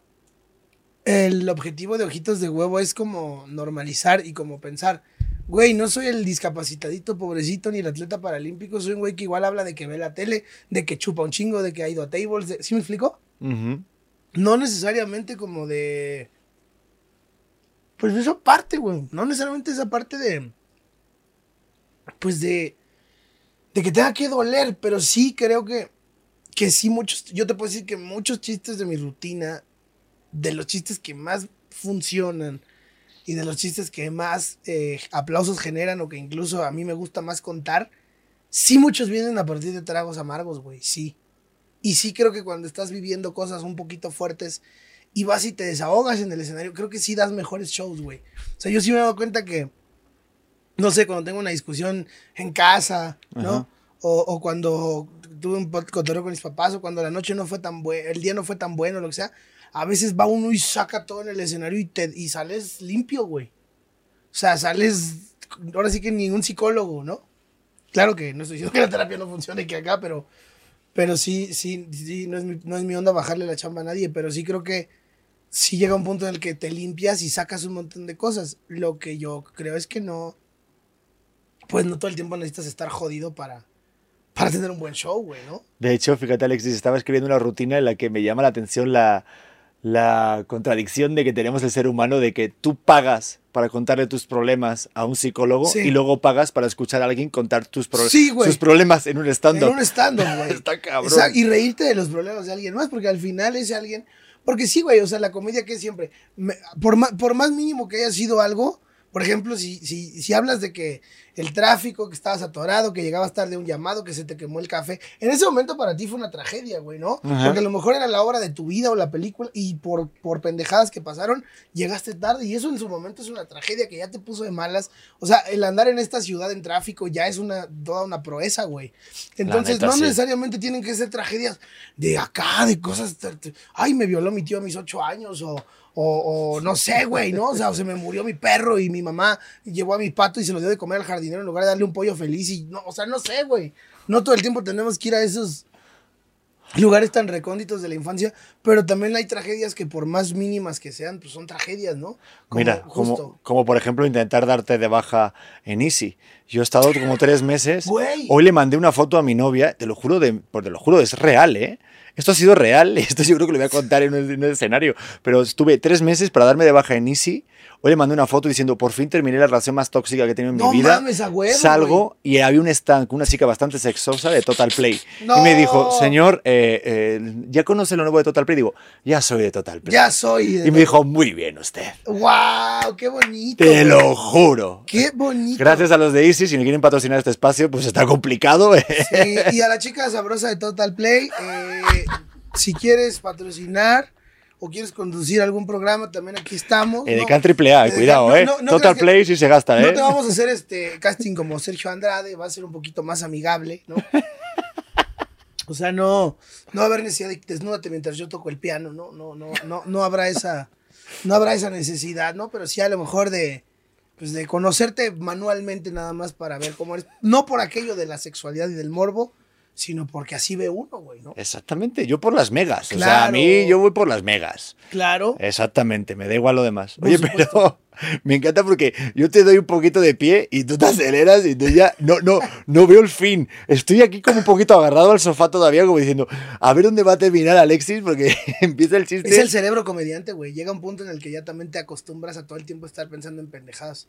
Speaker 2: el objetivo de Ojitos de Huevo es como normalizar y como pensar, güey, no soy el discapacitadito pobrecito ni el atleta paralímpico, soy un güey que igual habla de que ve la tele, de que chupa un chingo, de que ha ido a tables, de- ¿sí me explico? No necesariamente como de... Pues esa parte, güey. No necesariamente esa parte de... Pues de... De que tenga que doler, pero sí creo que... Que sí muchos... Yo te puedo decir que muchos chistes de mi rutina, de los chistes que más funcionan y de los chistes que más eh, aplausos generan o que incluso a mí me gusta más contar, sí muchos vienen a partir de tragos amargos, güey, sí. Y sí creo que cuando estás viviendo cosas un poquito fuertes y vas y te desahogas en el escenario, creo que sí das mejores shows, güey. O sea, yo sí me he dado cuenta que, no sé, cuando tengo una discusión en casa, ¿no? O, o cuando tuve un cotorreo con mis papás, o cuando la noche no fue tan buena, el día no fue tan bueno, lo que sea, a veces va uno y saca todo en el escenario y, te, y sales limpio, güey. O sea, sales, ahora sí que ningún psicólogo, ¿no? Claro que no estoy diciendo que la terapia no funcione que acá, pero, pero sí, sí, sí, no es, mi, no es mi onda bajarle la chamba a nadie, pero sí creo que sí llega un punto en el que te limpias y sacas un montón de cosas. Lo que yo creo es que no, pues no todo el tiempo necesitas estar jodido para, para tener un buen show, güey, ¿no?
Speaker 1: De hecho, fíjate, Alexis, estaba escribiendo una rutina en la que me llama la atención la, la contradicción de que tenemos el ser humano de que tú pagas para contarle tus problemas a un psicólogo
Speaker 2: Sí.
Speaker 1: y luego pagas para escuchar a alguien contar tus pro-
Speaker 2: Sí,
Speaker 1: sus problemas en un
Speaker 2: En
Speaker 1: stand-up.
Speaker 2: un stand-up, güey.
Speaker 1: Está cabrón.
Speaker 2: Exacto, Y reírte de los problemas de alguien más, porque al final ese alguien. Porque sí, güey, o sea, la comedia que siempre. me- por, más, por más mínimo que haya sido algo, por ejemplo, si, si, si hablas de que el tráfico, que estabas atorado, que llegabas tarde a un llamado, que se te quemó el café, en ese momento para ti fue una tragedia, güey, ¿no?
Speaker 1: Ajá.
Speaker 2: Porque a lo mejor era la obra de tu vida o la película, y por, por pendejadas que pasaron, llegaste tarde, y eso en su momento es una tragedia que ya te puso de malas. O sea, el andar en esta ciudad en tráfico ya es una, toda una proeza, güey. Entonces,
Speaker 1: neta,
Speaker 2: no
Speaker 1: sí.
Speaker 2: necesariamente tienen que ser tragedias de acá, de cosas. Ay, me violó mi tío a mis ocho años, o, o, o no sé, güey, ¿no? O sea, o se me murió mi perro y mi mamá llevó a mi pato y se lo dio de comer al jardinero en lugar de darle un pollo feliz. Y no, o sea, no sé, güey. No todo el tiempo tenemos que ir a esos lugares tan recónditos de la infancia, pero también hay tragedias que por más mínimas que sean, pues son tragedias, ¿no? Como
Speaker 1: Mira,
Speaker 2: justo.
Speaker 1: como, como por ejemplo intentar darte de baja en Easy. Yo he estado como tres meses.
Speaker 2: Güey.
Speaker 1: Hoy le mandé una foto a mi novia, te lo juro, de, pues te lo juro, es real, ¿eh? Esto ha sido real, esto yo creo que lo voy a contar en un, en un escenario. Pero estuve tres meses para darme de baja en Easy. Hoy le mandé una foto diciendo, por fin terminé la relación más tóxica que he tenido en
Speaker 2: No
Speaker 1: mi vida.
Speaker 2: mames, a huevo,
Speaker 1: Salgo y había un stand con una chica bastante sexosa de Total Play.
Speaker 2: No.
Speaker 1: Y me dijo, señor, eh, eh, ¿ya conoce lo nuevo de Total Play? Digo, ya soy de Total Play.
Speaker 2: Ya soy. de-
Speaker 1: Y me dijo, muy bien usted.
Speaker 2: ¡Wow! ¡Qué bonito!
Speaker 1: Te lo juro.
Speaker 2: ¡Qué bonito!
Speaker 1: Gracias a los de Easy, si me quieren patrocinar este espacio, pues está complicado. ¿eh?
Speaker 2: Sí, y a la chica sabrosa de Total Play, eh, si quieres patrocinar o quieres conducir algún programa, también aquí estamos. No-
Speaker 1: Play,
Speaker 2: eh, de
Speaker 1: cuidado,
Speaker 2: no-
Speaker 1: ¿eh?
Speaker 2: no- no
Speaker 1: Total Play sí se gasta,
Speaker 2: No
Speaker 1: ¿eh?
Speaker 2: te vamos a hacer este casting como Sergio Andrade, va a ser un poquito más amigable, ¿no? O sea, no, no va a haber necesidad de desnúdate mientras yo toco el piano, ¿no? No, no, no, no habrá esa, no habrá esa necesidad, ¿no? Pero sí a lo mejor de, pues de conocerte manualmente nada más para ver cómo eres. No por aquello de la sexualidad y del morbo, sino porque así ve uno, güey, ¿no?
Speaker 1: Exactamente, yo por las megas. O sea, a mí yo voy por las megas.
Speaker 2: Claro.
Speaker 1: Exactamente, me da igual lo demás. Oye, pero me encanta porque yo te doy un poquito de pie y tú te aceleras y tú ya no, no, no veo el fin. Estoy aquí como un poquito agarrado al sofá todavía, como diciendo, a ver dónde va a terminar Alexis, porque empieza el chiste.
Speaker 2: Es el cerebro comediante, güey. Llega un punto en el que ya también te acostumbras a todo el tiempo estar pensando en pendejadas.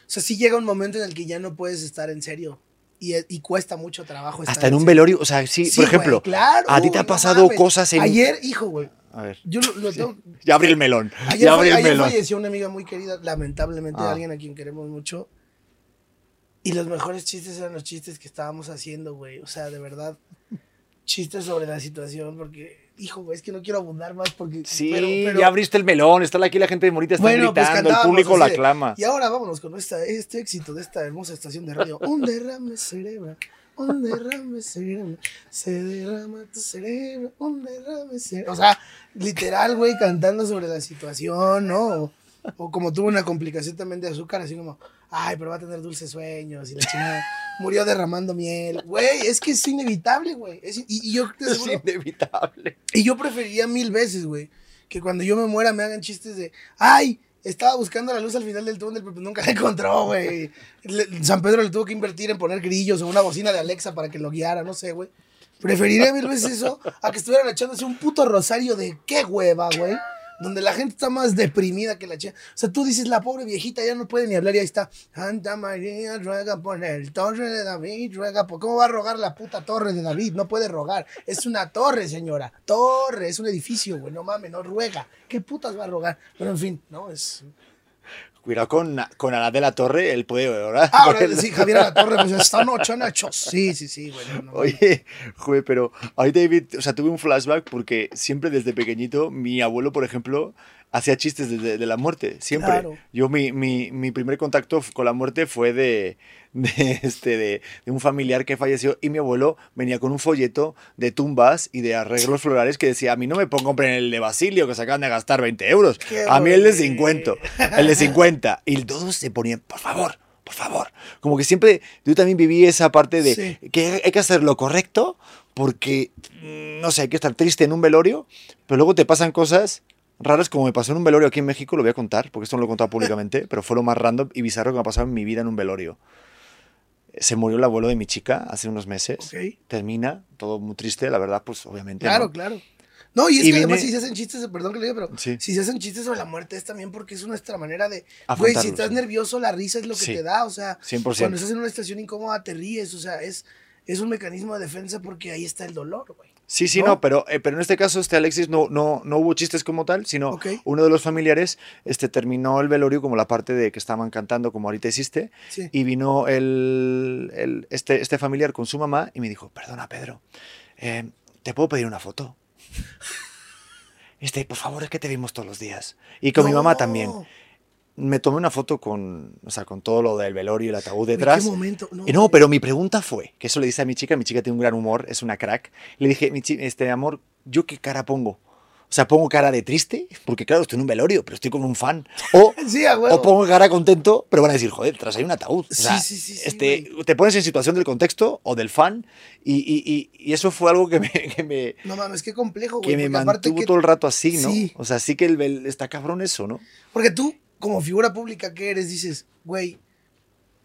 Speaker 2: O sea, sí llega un momento en el que ya no puedes estar en serio y, cuesta mucho trabajo.
Speaker 1: Hasta en un velorio, o sea, sí, por ejemplo, a ti te ha pasado cosas en...
Speaker 2: Ayer, hijo, güey.
Speaker 1: A ver.
Speaker 2: Yo lo, tengo...
Speaker 1: ya abrí el melón.
Speaker 2: Ayer,
Speaker 1: ya abrí
Speaker 2: el
Speaker 1: melón.
Speaker 2: falleció una amiga muy querida, lamentablemente,
Speaker 1: Ah.
Speaker 2: alguien a quien queremos mucho. Y los mejores chistes eran los chistes que estábamos haciendo, güey. O sea, de verdad, chistes sobre la situación, porque, hijo, es que no quiero abundar más porque...
Speaker 1: Sí,
Speaker 2: pero- pero-
Speaker 1: ya abriste el melón, está aquí la gente de Morita, está
Speaker 2: Bueno, pues
Speaker 1: gritando, el público la aclama.
Speaker 2: Y ahora vámonos con esta, este éxito de esta hermosa estación de radio. Un derrame cerebral, un derrame cerebral, se derrama tu cerebro, un derrame cerebral. O sea, literal, güey, cantando sobre la situación, ¿no? O, o como tuvo una complicación también de azúcar, así como, ay, pero va a tener dulces sueños y la chingada. Murió derramando miel. Güey, es que es inevitable, güey. Es- y, y yo te
Speaker 1: Es
Speaker 2: aseguro-
Speaker 1: inevitable.
Speaker 2: y yo preferiría mil veces, güey, que cuando yo me muera me hagan chistes de, ay, estaba buscando la luz al final del túnel, pero nunca la encontró, güey. San Pedro le tuvo que invertir en poner grillos o una bocina de Alexa para que lo guiara, no sé, güey. Preferiría mil veces eso a que estuvieran echándose un puto rosario de qué hueva, güey. Donde la gente está más deprimida que la chica. O sea, tú dices, la pobre viejita ya no puede ni hablar y ahí está. Santa María ruega por el torre de David, ruega por... ¿Cómo va a rogar la puta torre de David? No puede rogar. Es una torre, señora. Torre, es un edificio, güey. No mames, no ruega. ¿Qué putas va a rogar? Pero en fin, no, es...
Speaker 1: Cuidado con, con Ana de la Torre, él puede orar.
Speaker 2: Ah, ahora sí, Javier a la torre, pues esta noche han hecho... Sí, sí, sí, güey. no, no,
Speaker 1: Oye, joder, pero ahorita David, o sea, tuve un flashback porque siempre desde pequeñito mi abuelo, por ejemplo, hacía chistes de, de la muerte, siempre.
Speaker 2: Claro.
Speaker 1: Yo mi, mi, mi primer contacto con la muerte fue de, de, este, de, un familiar que falleció y mi abuelo venía con un folleto de tumbas y de arreglos florales que decía, a mí no me pongo compren el de Basilio que se acaban de gastar 20 euros,
Speaker 2: Qué
Speaker 1: a mí el de
Speaker 2: bonito.
Speaker 1: 50, el de 50. Y todos se ponían, por favor. Por favor, como que siempre yo también viví esa parte de
Speaker 2: Sí.
Speaker 1: que hay que hacer lo correcto porque, no sé, hay que estar triste en un velorio, pero luego te pasan cosas raras como me pasó en un velorio aquí en México, lo voy a contar, porque esto no lo he contado públicamente, pero fue lo más random y bizarro que me ha pasado en mi vida en un velorio. Se murió el abuelo de mi chica hace unos meses.
Speaker 2: Ok.
Speaker 1: Termina, todo muy triste, la verdad, pues obviamente.
Speaker 2: Claro,
Speaker 1: ¿no?
Speaker 2: claro. No, y es
Speaker 1: Y
Speaker 2: que además
Speaker 1: viene-
Speaker 2: si se hacen chistes, perdón que le diga, pero
Speaker 1: Sí.
Speaker 2: si se hacen chistes sobre la muerte es también porque es nuestra manera de, güey, si estás
Speaker 1: sí.
Speaker 2: nervioso, la risa es lo que
Speaker 1: Sí.
Speaker 2: te da, o sea,
Speaker 1: 100%.
Speaker 2: cuando estás en una estación incómoda te ríes, o sea, es, es un mecanismo de defensa porque ahí está el dolor, güey.
Speaker 1: Sí, sí,
Speaker 2: ¿No?
Speaker 1: no, pero, eh, pero en este caso, este Alexis no, no, no hubo chistes como tal, sino
Speaker 2: Ok.
Speaker 1: uno de los familiares este, terminó el velorio como la parte de que estaban cantando, como ahorita hiciste,
Speaker 2: Sí.
Speaker 1: y vino el, el- este, este familiar con su mamá y me dijo, perdona Pedro, eh, ¿te puedo pedir una foto? Este, por favor, es que te vimos todos los días. Y con mi mamá también. Me tomé una foto con, o sea, con todo lo del velorio y el ataúd detrás.
Speaker 2: ¿Qué momento? No,
Speaker 1: Y no,
Speaker 2: güey.
Speaker 1: pero mi pregunta fue, que eso le dice a mi chica, mi chica tiene un gran humor, es una crack. Le dije, mi este amor, ¿yo qué cara pongo? O sea, pongo cara de triste, porque claro, estoy en un velorio, pero estoy con un fan. O,
Speaker 2: Sí,
Speaker 1: o pongo cara contento, pero van a decir, joder, tras hay un ataúd. O
Speaker 2: Sí,
Speaker 1: sea,
Speaker 2: sí, sí, sí,
Speaker 1: este, te pones en situación del contexto o del fan, y, y- y- y eso fue algo que me, que me,
Speaker 2: No mames, qué complejo, güey.
Speaker 1: que me mantuvo
Speaker 2: que-
Speaker 1: todo el rato así, ¿no?
Speaker 2: Sí.
Speaker 1: O sea, sí que el, está cabrón eso, ¿no?
Speaker 2: Porque tú, como figura pública que eres, dices, güey,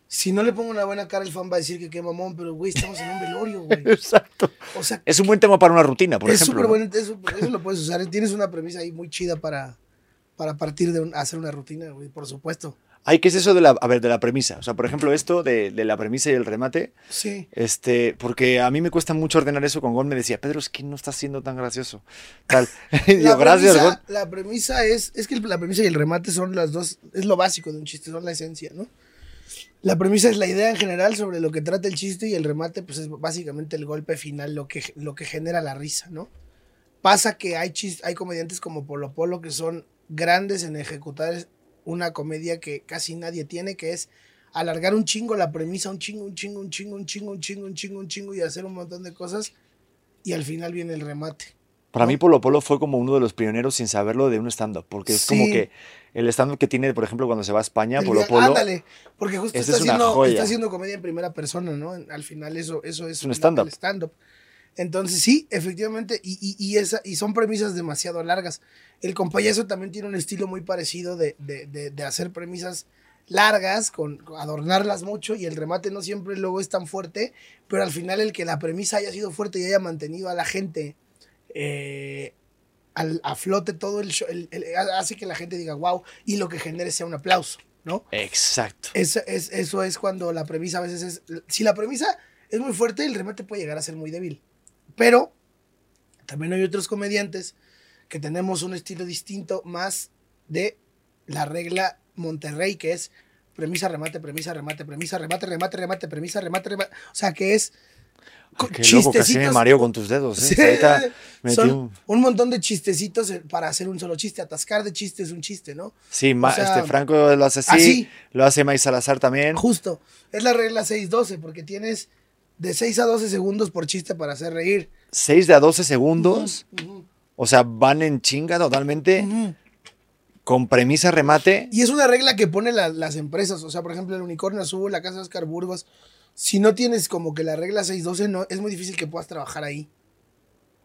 Speaker 2: si no le pongo una buena cara, el fan va a decir que qué mamón, pero güey, estamos en un velorio, güey.
Speaker 1: Exacto.
Speaker 2: O sea,
Speaker 1: Es un buen tema para una rutina, por
Speaker 2: es
Speaker 1: ejemplo.
Speaker 2: súper
Speaker 1: ¿no?
Speaker 2: bueno, eso, eso lo puedes usar. Tienes una premisa ahí muy chida para, para partir de un- hacer una rutina, güey, por supuesto.
Speaker 1: Ay, ¿qué es eso de la, a ver, de la premisa? O sea, por ejemplo, esto de, de la premisa y el remate,
Speaker 2: Sí.
Speaker 1: este, porque a mí me cuesta mucho ordenar eso con Gon, me decía, Pedro, es que no estás siendo tan gracioso. Tal. Y
Speaker 2: La
Speaker 1: yo, gracias, Gon.
Speaker 2: la premisa es, es que la premisa y el remate son las dos, es lo básico de un chiste, son la esencia, ¿no? La premisa es la idea en general sobre lo que trata el chiste y el remate, pues es básicamente el golpe final, lo que, lo que genera la risa, ¿no? Pasa que hay, hay comediantes como Polo Polo que son grandes en ejecutar una comedia que casi nadie tiene, que es alargar un chingo la premisa, un chingo, un chingo, un chingo, un chingo, un chingo, un chingo, un chingo y hacer un montón de cosas y al final viene el remate.
Speaker 1: Para mí Polo Polo fue como uno de los pioneros sin saberlo de un stand-up, porque es como
Speaker 2: Sí.
Speaker 1: que el stand-up que tiene, por ejemplo, cuando se va a España,
Speaker 2: El
Speaker 1: Polo Polo.
Speaker 2: Ándale, porque justo está
Speaker 1: es
Speaker 2: haciendo, está haciendo comedia en primera persona, ¿no? Al final eso, eso es,
Speaker 1: un
Speaker 2: la-
Speaker 1: stand-up.
Speaker 2: el stand-up. Entonces sí, efectivamente, y, y, y esa, y son premisas demasiado largas. El compayazo también tiene un estilo muy parecido de, de, de, de hacer premisas largas, con, adornarlas mucho, y el remate no siempre luego es tan fuerte, pero al final el que la premisa haya sido fuerte y haya mantenido a la gente eh, al, a flote todo el show, el- el- hace que la gente diga wow, y lo que genere sea un aplauso, ¿no?
Speaker 1: Exacto.
Speaker 2: Eso es, eso es cuando la premisa a veces es. Si la premisa es muy fuerte, el remate puede llegar a ser muy débil. Pero también hay otros comediantes que tenemos un estilo distinto, más de la regla Monterrey, que es premisa, remate, premisa, remate, premisa, remate, remate, remate, premisa, remate, remate. O sea, que es. co-
Speaker 1: Qué loco, casi me mareo con tus dedos. ¿eh?
Speaker 2: Sí.
Speaker 1: Ahorita metí
Speaker 2: Son
Speaker 1: un-
Speaker 2: un montón de chistecitos para hacer un solo chiste. Atascar de chiste es un chiste, ¿no?
Speaker 1: Sí,
Speaker 2: sea,
Speaker 1: este Franco lo hace así,
Speaker 2: así.
Speaker 1: lo hace May Salazar también.
Speaker 2: Justo. Es la regla 6-12, porque tienes de 6 a 12 segundos por chiste para hacer reír.
Speaker 1: 6 de a 12 segundos. O sea, van en chinga totalmente. Con premisa remate.
Speaker 2: Y es una regla que ponen la- las empresas. O sea, por ejemplo, el Unicornio Azul, la casa de Oscar Burgos. Si no tienes como que la regla 6-12, no, es muy difícil que puedas trabajar ahí.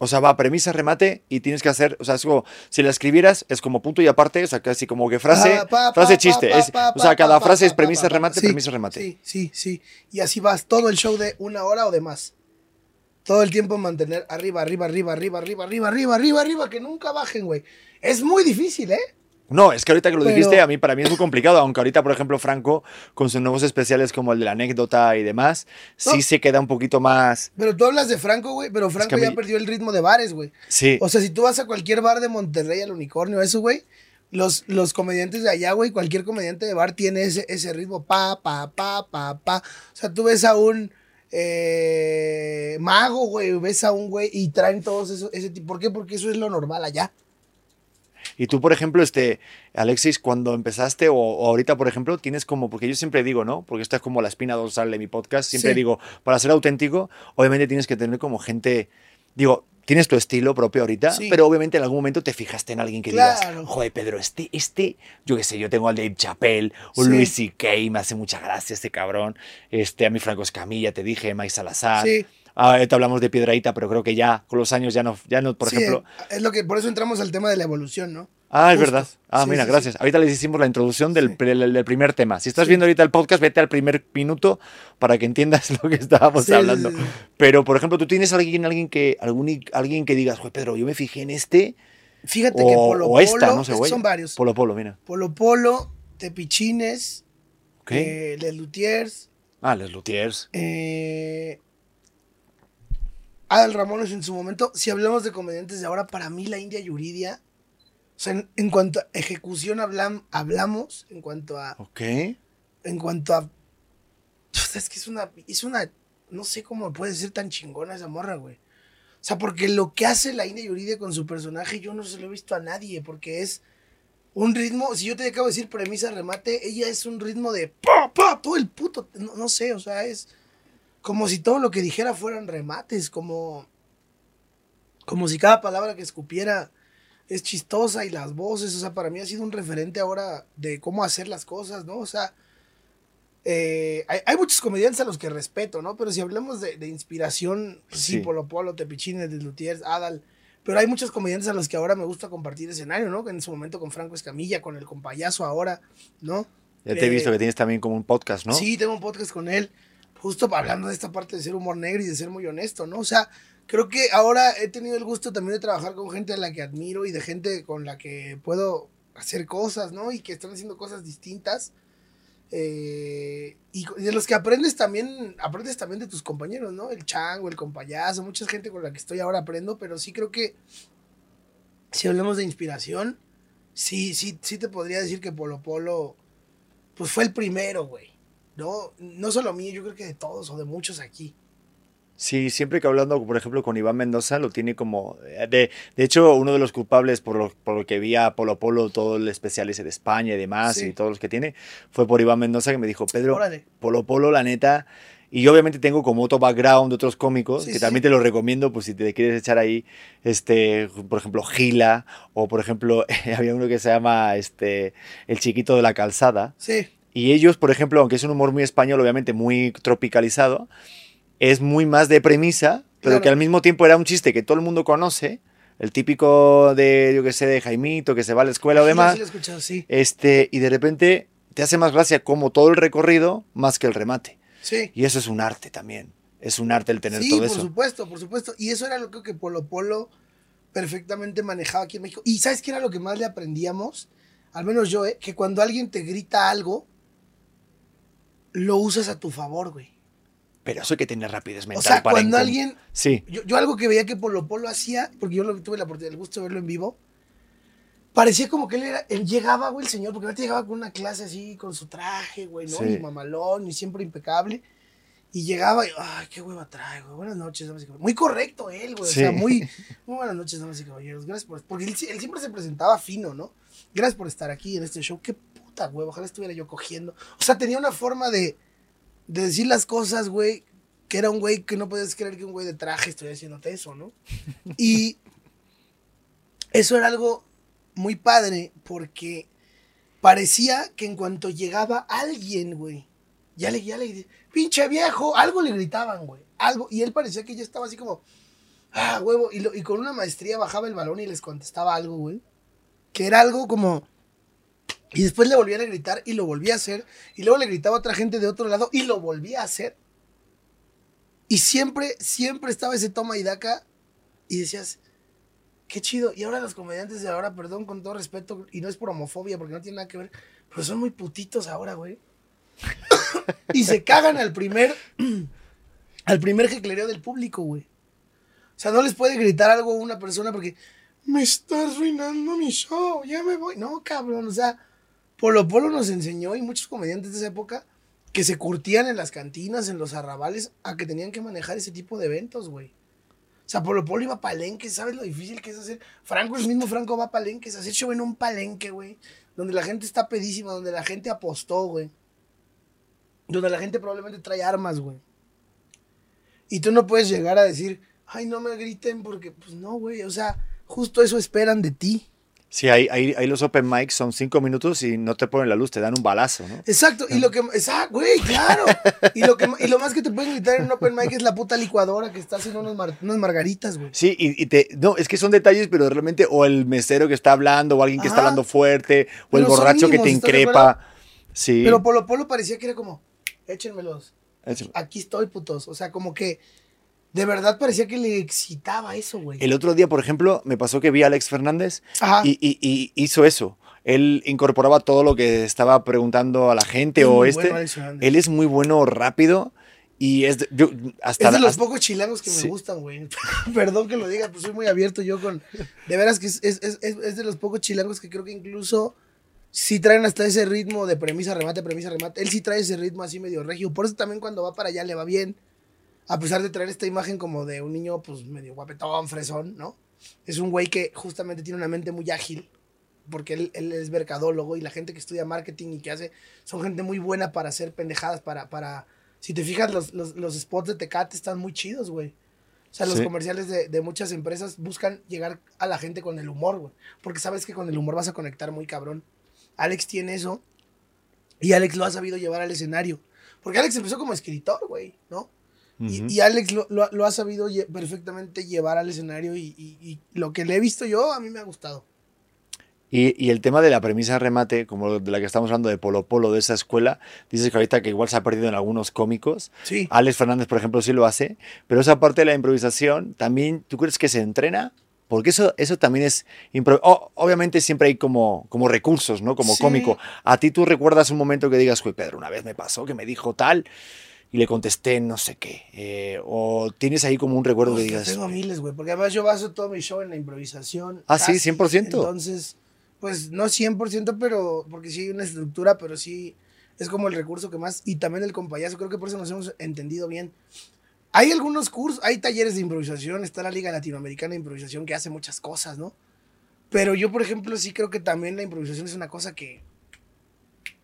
Speaker 1: O sea, va premisa remate y tienes que hacer. O sea, es como. Si la escribieras, es como punto y aparte. O sea, casi como que frase.
Speaker 2: Pa, pa,
Speaker 1: frase chiste.
Speaker 2: pa,
Speaker 1: es-
Speaker 2: pa,
Speaker 1: o sea, cada frase es premisa remate,
Speaker 2: Sí,
Speaker 1: premisa remate.
Speaker 2: Sí, sí, sí. Y así vas todo el show de una hora o de más. Todo el tiempo mantener arriba, arriba, arriba, arriba, arriba, arriba, arriba, arriba, arriba, que nunca bajen, güey. Es muy difícil, ¿eh?
Speaker 1: No, es que ahorita que lo
Speaker 2: Pero-
Speaker 1: dijiste, a mí para mí es muy complicado, aunque ahorita, por ejemplo, Franco, con sus nuevos especiales como el de la anécdota y demás, sí se queda un poquito más.
Speaker 2: Pero tú hablas de Franco, güey, pero Franco
Speaker 1: que
Speaker 2: ya
Speaker 1: mí-
Speaker 2: perdió el ritmo de bares, güey.
Speaker 1: Sí.
Speaker 2: O sea, si tú vas a cualquier bar de Monterrey, al unicornio, eso, güey, los, los comediantes de allá, güey, cualquier comediante de bar tiene ese, ese ritmo, pa, pa, pa, pa, pa. O sea, tú ves a un eh, mago, güey, ves a un güey y traen todos eso, ese tipo. ¿Por qué? Porque eso es lo normal allá.
Speaker 1: Y tú, por ejemplo, este, Alexis, cuando empezaste, o, o ahorita, por ejemplo, tienes como, porque yo siempre digo, ¿no? Porque esta es como la espina dorsal de mi podcast, siempre
Speaker 2: Sí.
Speaker 1: digo, para ser auténtico, obviamente tienes que tener como gente, digo, tienes tu estilo propio ahorita,
Speaker 2: Sí.
Speaker 1: pero obviamente en algún momento te fijaste en alguien que
Speaker 2: Claro.
Speaker 1: digas, joder, Pedro, este, este, yo qué sé, yo tengo al Dave Chappelle, o
Speaker 2: Sí.
Speaker 1: Luis C.K., me hace mucha gracia este cabrón, este, a mi Franco Escamilla, te dije, Mike Salazar,
Speaker 2: Sí.
Speaker 1: Ah, ahorita hablamos de Piedraíta, pero creo que ya con los años ya no, ya no por
Speaker 2: Sí,
Speaker 1: ejemplo,
Speaker 2: Es lo que, por eso entramos al tema de la evolución, ¿no?
Speaker 1: Ah, es verdad. Ah,
Speaker 2: Sí,
Speaker 1: mira,
Speaker 2: sí,
Speaker 1: gracias. Ahorita les hicimos la introducción del,
Speaker 2: Sí.
Speaker 1: del- del primer tema. Si estás viendo ahorita el podcast, vete al primer minuto para que entiendas lo que estábamos hablando. Pero, por ejemplo, tú tienes alguien, alguien que, algún, alguien que digas, güey, Pedro, yo me fijé en este
Speaker 2: Fíjate
Speaker 1: o,
Speaker 2: que Polo
Speaker 1: o esta,
Speaker 2: Polo,
Speaker 1: no sé,
Speaker 2: son varios.
Speaker 1: Polo Polo, mira.
Speaker 2: Polo Polo, Tepichines,
Speaker 1: Ok.
Speaker 2: eh, Les Lutiers,
Speaker 1: Ah, Les Lutiers.
Speaker 2: Eh, Adal Ramones en su momento, si hablamos de comediantes de ahora, para mí la India Yuridia, o sea, en, en cuanto a ejecución hablam- hablamos, en cuanto a,
Speaker 1: Ok.
Speaker 2: en cuanto a, o sea, es que es una, es una, no sé cómo puede ser tan chingona esa morra, güey. O sea, porque lo que hace la India Yuridia con su personaje, yo no se lo he visto a nadie, porque es un ritmo, si yo te acabo de decir premisa, remate, ella es un ritmo de pa, pa, todo el puto, no, no sé, o sea, es como si todo lo que dijera fueran remates, como, como si cada palabra que escupiera es chistosa y las voces, o sea, para mí ha sido un referente ahora de cómo hacer las cosas, ¿no? O sea, eh, hay, hay muchos comediantes a los que respeto, ¿no? Pero si hablamos de, de inspiración, pues sí,
Speaker 1: Sí.
Speaker 2: Polo Polo, Tepichines, Lutiers, Adal, pero hay muchos comediantes a los que ahora me gusta compartir escenario, ¿no? En su momento con Franco Escamilla, con el compayazo ahora, ¿no?
Speaker 1: Ya te he
Speaker 2: Eh,
Speaker 1: visto que tienes también como un podcast, ¿no?
Speaker 2: Sí, tengo un podcast con él, justo hablando de esta parte de ser humor negro y de ser muy honesto, ¿no? O sea, creo que ahora he tenido el gusto también de trabajar con gente a la que admiro y de gente con la que puedo hacer cosas, ¿no? Y que están haciendo cosas distintas. Eh, y de los que aprendes también, aprendes también de tus compañeros, ¿no? El chango, el compayazo, mucha gente con la que estoy ahora aprendo, pero sí creo que si hablamos de inspiración, sí, sí, sí te podría decir que Polo Polo, pues fue el primero, güey. No, no solo mío, yo creo que de todos o de muchos aquí.
Speaker 1: Sí, siempre que hablando, por ejemplo, con Iván Mendoza, lo tiene como... eh, De, de hecho, uno de los culpables por lo, por lo que vi a Polo Polo, todo el especial ese de España y demás,
Speaker 2: Sí.
Speaker 1: y todos los que tiene, fue por Iván Mendoza que me dijo, Pedro,
Speaker 2: Órale.
Speaker 1: Polo Polo, la neta, Y yo obviamente tengo como otro background de otros cómicos,
Speaker 2: Sí,
Speaker 1: que
Speaker 2: sí.
Speaker 1: también te los recomiendo, pues si te quieres echar ahí, este, por ejemplo, Gila, o por ejemplo, había uno que se llama este, El Chiquito de la Calzada.
Speaker 2: Sí.
Speaker 1: Y ellos, por ejemplo, aunque es un humor muy español, obviamente muy tropicalizado, es muy más de premisa, pero
Speaker 2: Claro.
Speaker 1: que al mismo tiempo era un chiste que todo el mundo conoce, el típico de, yo que sé, de Jaimito, que se va a la escuela o demás,
Speaker 2: Sí, lo he escuchado, sí.
Speaker 1: este, y de repente te hace más gracia como todo el recorrido más que el remate.
Speaker 2: Sí.
Speaker 1: Y eso es un arte también. Es un arte el tener
Speaker 2: Sí,
Speaker 1: todo
Speaker 2: por
Speaker 1: eso.
Speaker 2: supuesto, por supuesto. Y eso era lo que Polo Polo perfectamente manejaba aquí en México. Y ¿sabes qué era lo que más le aprendíamos? Al menos yo, ¿eh? Que cuando alguien te grita algo, lo usas a tu favor, güey.
Speaker 1: Pero eso hay que tener rapidez
Speaker 2: O
Speaker 1: mental
Speaker 2: sea,
Speaker 1: para
Speaker 2: cuando alguien...
Speaker 1: Sí,
Speaker 2: Yo, yo algo que veía que Polo Polo hacía, porque yo lo, tuve la oportunidad, el gusto de verlo en vivo, parecía como que él era, él llegaba, güey, el señor, porque antes llegaba con una clase así, con su traje, güey, ¿no?
Speaker 1: Sí.
Speaker 2: Y mamalón, y siempre impecable. Y llegaba y, ay, qué hueva trae, güey. Buenas noches, damas y caballeros. Muy correcto él, güey.
Speaker 1: Sí.
Speaker 2: O sea, muy, muy buenas noches, damas y caballeros. Gracias por... Porque él, él siempre se presentaba fino, ¿no? Gracias por estar aquí en este show. Qué puta, güey. Ojalá estuviera yo cogiendo. O sea, tenía una forma de, de decir las cosas, güey, que era un güey que no podías creer que un güey de traje estoy haciéndote eso, ¿no? Y eso era algo muy padre porque parecía que en cuanto llegaba alguien, güey, ya le, ya le, pinche viejo, algo le gritaban, güey, algo, y él parecía que ya estaba así como, ah, huevo, y, lo- y con una maestría bajaba el balón y les contestaba algo, güey, que era algo como, y después le volvían a gritar y lo volvía a hacer, y luego le gritaba a otra gente de otro lado y lo volvía a hacer. Y siempre, siempre estaba ese toma y daca y decías, qué chido. Y ahora los comediantes de ahora, perdón, con todo respeto, y no es por homofobia, porque no tiene nada que ver, pero son muy putitos ahora, güey. y se cagan al primer, al primer jeclereo del público, güey. O sea, no les puede gritar algo a una persona porque me estás arruinando mi show, ya me voy. No, cabrón, o sea, Polo Polo nos enseñó y muchos comediantes de esa época que se curtían en las cantinas, en los arrabales, a que tenían que manejar ese tipo de eventos, güey. O sea, Polo Polo iba a palenques, ¿sabes lo difícil que es hacer? Franco, el mismo Franco va a palenques, hacer show en un palenque, güey. Donde la gente está pedísima, donde la gente apostó, güey. Donde la gente probablemente trae armas, güey. Y tú no puedes llegar a decir, ay, no me griten porque, pues no, güey. O sea, justo eso esperan de ti.
Speaker 1: sí ahí, ahí, ahí los open mics son cinco minutos y no te ponen la luz, te dan un balazo, ¿no?
Speaker 2: Exacto, y lo que, exacto, güey, claro. Y lo, que, y lo más que te pueden gritar en un open mic es la puta licuadora que está haciendo mar- unas margaritas, güey.
Speaker 1: Sí, y, y te. No, es que son detalles, pero realmente. O el mesero que está hablando, o alguien que está hablando fuerte, o el
Speaker 2: Pero
Speaker 1: borracho que te
Speaker 2: mínimos, ¿estás de
Speaker 1: increpa. Sí.
Speaker 2: Pero Polo Polo parecía que era como, échenmelos,
Speaker 1: Es-
Speaker 2: aquí estoy, putos. O sea, como que de verdad parecía que le excitaba eso, güey.
Speaker 1: El otro día, por ejemplo, me pasó que vi a Alex Fernández y, y- y hizo eso. Él incorporaba todo lo que estaba preguntando a la gente
Speaker 2: Es
Speaker 1: o este.
Speaker 2: bueno
Speaker 1: él es muy bueno rápido y es de, yo, hasta,
Speaker 2: es de los
Speaker 1: hasta-
Speaker 2: pocos chilangos que
Speaker 1: Sí.
Speaker 2: me gustan, güey. Perdón que lo diga, pues soy muy abierto yo con... De veras que es, es- es- es- es de los pocos chilangos que creo que incluso sí traen hasta ese ritmo de premisa, remate, premisa, remate. Él sí trae ese ritmo así medio regio. Por eso también cuando va para allá le va bien. A pesar de traer esta imagen como de un niño pues medio guapetón, fresón, ¿no? Es un güey que justamente tiene una mente muy ágil. Porque él, él es mercadólogo y la gente que estudia marketing y que hace... Son gente muy buena para hacer pendejadas, para... para si te fijas, los, los, los spots de Tecate están muy chidos, güey. O sea, los
Speaker 1: Sí.
Speaker 2: comerciales de, de muchas empresas buscan llegar a la gente con el humor, güey. Porque sabes que con el humor vas a conectar muy cabrón. Alex tiene eso. Y Alex lo ha sabido llevar al escenario. Porque Alex empezó como escritor, güey, ¿no? Y- Alex lo, lo- lo ha sabido lle- perfectamente llevar al escenario. Y, y- y lo que le he visto yo, a mí me ha gustado.
Speaker 1: Y, el tema de la premisa remate, como de la que estamos hablando de Polo Polo, de esa escuela, dices que ahorita que igual se ha perdido en algunos cómicos.
Speaker 2: Sí.
Speaker 1: Alex Fernández, por ejemplo, sí lo hace, pero esa parte de la improvisación, también, ¿tú crees que se entrena? Porque eso, eso también es... impro- o- obviamente siempre hay como, como recursos, ¿no? Como
Speaker 2: Sí.
Speaker 1: cómico. A ti tú recuerdas un momento que digas, uy, Pedro, una vez me pasó que me dijo tal y le contesté no sé qué. Eh, o tienes ahí como un recuerdo que
Speaker 2: Hostia,
Speaker 1: digas...
Speaker 2: tengo miles, güey. Porque además yo baso todo mi show en la improvisación.
Speaker 1: Ah, sí,
Speaker 2: casi.
Speaker 1: 100%.
Speaker 2: Entonces, pues no 100%, pero porque sí hay una estructura, pero sí es como el recurso que más. Y también el compayazo, creo que por eso nos hemos entendido bien. Hay algunos cursos, hay talleres de improvisación, está la Liga Latinoamericana de Improvisación que hace muchas cosas, ¿no? Pero yo, por ejemplo, sí creo que también la improvisación es una cosa que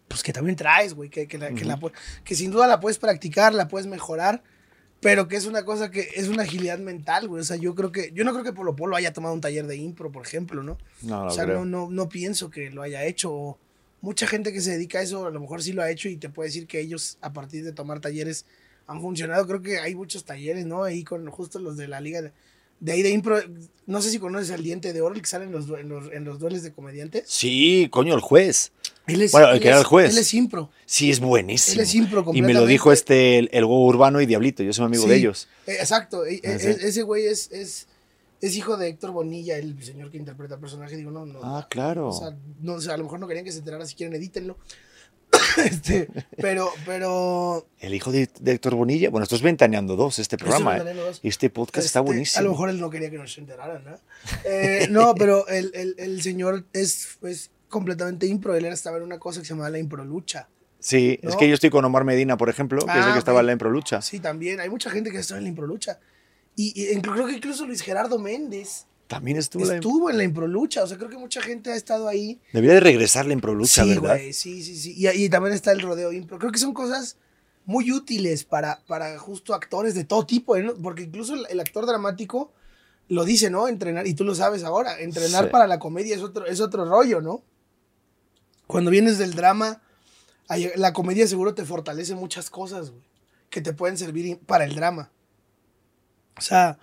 Speaker 2: pues que también traes, güey, que, que, la- que la pu- que sin duda la puedes practicar, la puedes mejorar, pero que es una cosa que es una agilidad mental, güey. O sea, yo creo que, yo no creo que Polo Polo haya tomado un taller de impro, por ejemplo, ¿no?
Speaker 1: No, no
Speaker 2: o sea,
Speaker 1: creo.
Speaker 2: no, no, no pienso que lo haya hecho. o mucha gente que se dedica a eso a lo mejor sí lo ha hecho y te puede decir que ellos a partir de tomar talleres han funcionado. Creo que hay muchos talleres, ¿no? Ahí con justo los de la liga de, ahí de impro. No sé si conoces al Diente de Oro, el que sale en los, en los, en los dueles de comediantes.
Speaker 1: Sí, coño, el juez.
Speaker 2: Él es,
Speaker 1: Bueno, el
Speaker 2: él
Speaker 1: que era
Speaker 2: es-
Speaker 1: el juez.
Speaker 2: Él es impro.
Speaker 1: Sí, es buenísimo.
Speaker 2: Él es impro
Speaker 1: y me lo dijo este, el, el Hugo Urbano y Diablito. Yo soy amigo
Speaker 2: Sí,
Speaker 1: de ellos.
Speaker 2: eh, exacto. e- e-
Speaker 1: Ah,
Speaker 2: e- ese güey es, es, es hijo de Héctor Bonilla, el señor que interpreta el personaje. Digo, no, no.
Speaker 1: Ah, claro.
Speaker 2: O sea, no, o sea, a lo mejor no querían que se enterara, si quieren edítenlo. este, pero, pero.
Speaker 1: El hijo de, de Héctor Bonilla. Bueno, esto es Ventaneando dos, este programa. ¿eh?
Speaker 2: Dos.
Speaker 1: Y este podcast está
Speaker 2: este,
Speaker 1: buenísimo.
Speaker 2: A lo mejor él no quería que nos enteraran, ¿no? Eh, no, pero el, el, el señor es, es completamente impro. Él estaba en una cosa que se llamaba la improlucha.
Speaker 1: Sí, es
Speaker 2: ¿no?
Speaker 1: que yo estoy con Omar Medina, por ejemplo, que es el
Speaker 2: Ah,
Speaker 1: que estaba en la Improlucha.
Speaker 2: Sí, también. Hay mucha gente que está en la improlucha. Y, y creo que incluso Luis Gerardo Méndez
Speaker 1: También estuvo en la
Speaker 2: estuvo en la improlucha. O sea, creo que mucha gente ha estado ahí.
Speaker 1: Debería de regresar la Improlucha,
Speaker 2: sí,
Speaker 1: ¿verdad?
Speaker 2: sí, sí, sí. Y, y también está el rodeo impro. Creo que son cosas muy útiles para, para justo actores de todo tipo, ¿eh? porque incluso el, el actor dramático lo dice, ¿no? Entrenar, y tú lo sabes ahora, entrenar
Speaker 1: Sí.
Speaker 2: para la comedia es otro, es otro rollo, ¿no? Cuando vienes del drama, la comedia seguro te fortalece muchas cosas, güey, que te pueden servir para el drama. O sea,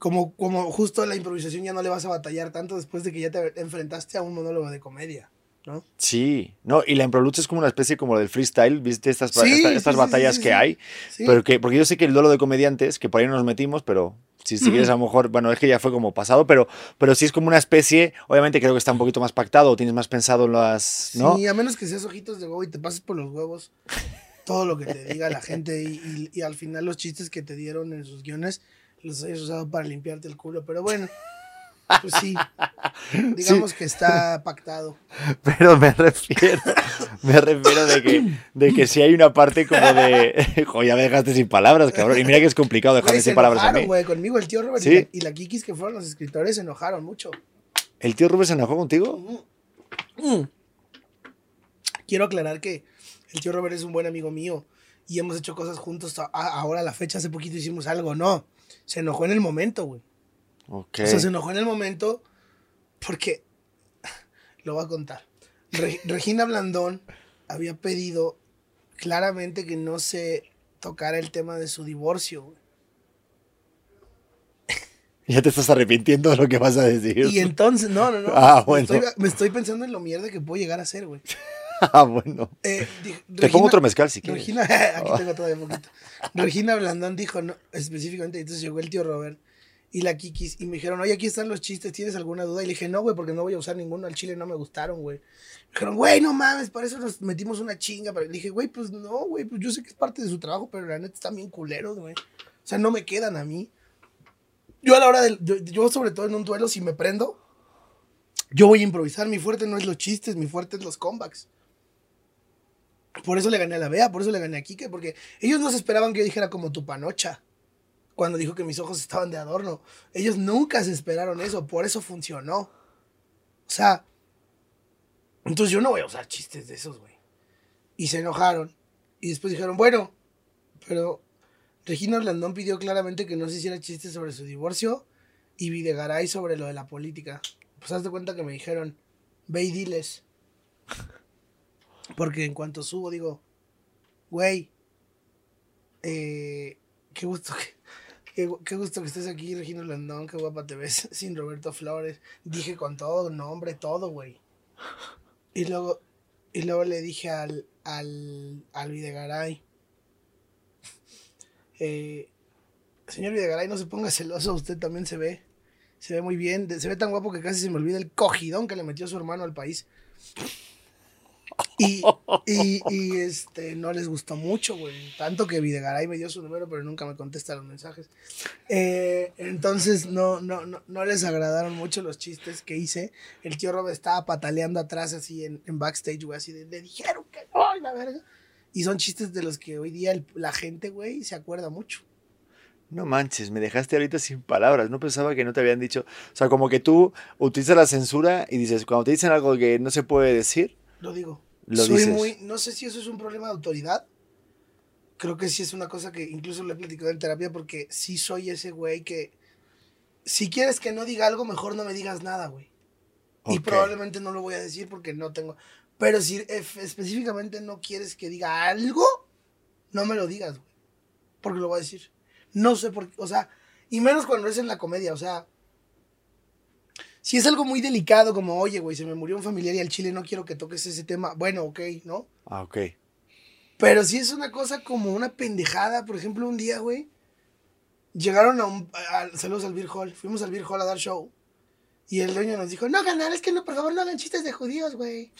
Speaker 2: como, como justo la improvisación ya no le vas a batallar tanto después de que ya te enfrentaste a un monólogo de comedia, ¿no?
Speaker 1: Sí, no, y la Improlucha es como una especie como del freestyle, ¿viste? Estas,
Speaker 2: Sí,
Speaker 1: esta- estas
Speaker 2: sí,
Speaker 1: batallas
Speaker 2: sí,
Speaker 1: que hay. Pero que, porque yo sé que el duelo de comediantes, que por ahí no nos metimos, pero si, si quieres a lo mejor, bueno, es que ya fue como pasado, pero, pero sí es como una especie, obviamente creo que está un poquito más pactado, tienes más pensado en las, ¿no?
Speaker 2: Sí, a menos que seas ojitos de huevo y te pases por los huevos todo lo que te diga la gente y, y- y al final los chistes que te dieron en sus guiones los hayas usado para limpiarte el culo. Pero bueno, pues sí, digamos que está pactado.
Speaker 1: Pero me refiero, me refiero de que, de que si hay una parte como de, jo, ya me dejaste sin palabras, cabrón, y mira que es complicado dejarme sin palabras a mí.
Speaker 2: güey, conmigo el tío Robert y
Speaker 1: Sí.
Speaker 2: la- y la Kikis, que fueron los escritores, se enojaron mucho.
Speaker 1: ¿El tío Rubén se enojó contigo?
Speaker 2: Mm. Quiero aclarar que el tío Robert es un buen amigo mío y hemos hecho cosas juntos ahora a la fecha, hace poquito hicimos algo, no. Se enojó en el momento, güey.
Speaker 1: Ok.
Speaker 2: O sea, se enojó en el momento porque, lo voy a contar. Re- Regina Blandón había pedido claramente que no se tocara el tema de su divorcio. güey.
Speaker 1: Ya te estás arrepintiendo de lo que vas a decir.
Speaker 2: Y entonces, no, no, no.
Speaker 1: Ah,
Speaker 2: me
Speaker 1: bueno.
Speaker 2: estoy, me estoy pensando en lo mierda que puedo llegar a ser, güey.
Speaker 1: Ah, bueno.
Speaker 2: Eh,
Speaker 1: Te pongo otro mezcal si quieres.
Speaker 2: Regina, aquí tengo todavía poquito. Regina Blandón dijo, no, específicamente, entonces llegó el tío Robert y la Kikis y me dijeron, oye, aquí están los chistes, ¿tienes alguna duda? Y le dije, no, güey, porque no voy a usar ninguno, al chile no me gustaron, güey. Me dijeron, güey, no mames, para eso nos metimos una chinga. Pero le dije, güey, pues no, güey, pues yo sé que es parte de su trabajo, pero la neta están bien culeros, güey. O sea, no me quedan a mí. Yo a la hora del, yo, yo sobre todo en un duelo, si me prendo, yo voy a improvisar. Mi fuerte no es los chistes, mi fuerte es los comebacks. Por eso le gané a la Bea, por eso le gané a Kike, porque ellos no se esperaban que yo dijera como tu panocha. Cuando dijo que mis ojos estaban de adorno. Ellos nunca se esperaron eso, por eso funcionó. O sea, entonces yo no voy a usar chistes de esos, güey. Y se enojaron. Y después dijeron, bueno, pero Regina Blandón pidió claramente que no se hiciera chistes sobre su divorcio y Videgaray sobre lo de la política. Pues haz de cuenta que me dijeron, ve y diles. Porque en cuanto subo, digo, güey, eh, qué gusto que, qué, gusto que estés aquí, Regina Blandón, qué guapa te ves sin Roberto Flores. Dije con todo, nombre, todo, güey. Y luego, y luego le dije al, al, al Videgaray, eh, señor Videgaray, no se ponga celoso, usted también se ve, se ve muy bien, se ve tan guapo que casi se me olvida el cogidón que le metió su hermano al país. Y, y, y, este, no les gustó mucho, güey. Tanto que Videgaray me dio su número, pero nunca me contesta los mensajes. Eh, entonces, no, no, no, no les agradaron mucho los chistes que hice. El tío Robert estaba pataleando atrás, así en, en backstage, güey, así de, le dijeron que no, y la verga. Y son chistes de los que hoy día el- la gente, güey, se acuerda mucho.
Speaker 1: No manches, me dejaste ahorita sin palabras. No pensaba que no te habían dicho. O sea, como que tú utilizas la censura y dices, cuando te dicen algo que no se puede decir,
Speaker 2: Lo digo.
Speaker 1: Lo
Speaker 2: soy
Speaker 1: dices.
Speaker 2: muy, no sé si eso es un problema de autoridad. Creo que sí es una cosa que incluso le he platicado en terapia porque sí soy ese güey que si quieres que no diga algo, mejor no me digas nada, güey. Y probablemente no lo voy a decir porque no tengo. Pero si específicamente no quieres que diga algo, no me lo digas, güey. Porque lo voy a decir. No sé por qué, o sea, y menos cuando es en la comedia, o sea. Si es algo muy delicado, como, oye, güey, se me murió un familiar y al chile no quiero que toques ese tema, bueno, ok, ¿no?
Speaker 1: Ah, ok.
Speaker 2: Pero si es una cosa como una pendejada, por ejemplo, un día, güey, llegaron a un. a- saludos al Beer Hall, fuimos al Beer Hall a dar show. Y el dueño nos dijo: No, ganar, es que no, por favor, no hagan chistes de judíos, güey.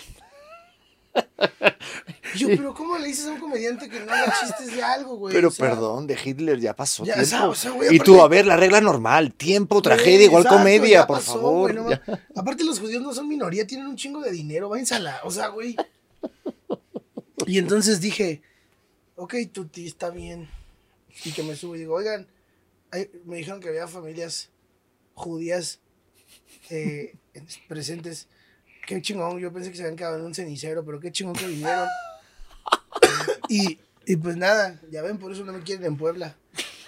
Speaker 2: Yo, pero ¿cómo le dices a un comediante que no haga chistes de algo, güey?
Speaker 1: Pero
Speaker 2: O sea,
Speaker 1: perdón, de Hitler ya pasó
Speaker 2: ya,
Speaker 1: tiempo.
Speaker 2: o sea, güey,
Speaker 1: y tú, a ver, la regla normal, tiempo,
Speaker 2: güey,
Speaker 1: tragedia, igual
Speaker 2: exacto,
Speaker 1: comedia, por
Speaker 2: pasó,
Speaker 1: favor.
Speaker 2: güey, no. Aparte, los judíos no son minoría, tienen un chingo de dinero, váyanse a la. O sea, güey. Y entonces dije, ok, Tuti, está bien. Y que me subo y digo, oigan, hay- me dijeron que había familias judías eh, presentes. Qué chingón, yo pensé que se habían quedado en un cenicero, pero qué chingón que vinieron. Y, y pues nada, ya ven, por eso no me quieren en Puebla.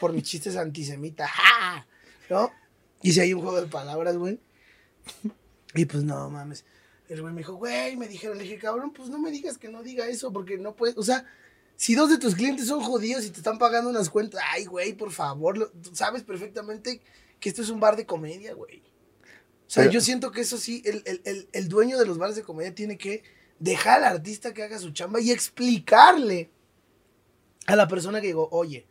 Speaker 2: Por mis chistes antisemitas. ¡Ja! ¿No? Hice ahí un juego de palabras, güey. Y pues no mames. El güey me dijo, güey, me dijeron, le dije, cabrón, pues no me digas que no diga eso, porque no puedes, o sea, si dos de tus clientes son judíos y te están pagando unas cuentas, ay, güey, por favor, lo- sabes perfectamente que esto es un bar de comedia, güey. O sea,
Speaker 1: Pero-
Speaker 2: yo siento que eso sí, el, el- el- el dueño de los bares de comedia tiene que dejar al artista que haga su chamba y explicarle a la persona que digo, oye,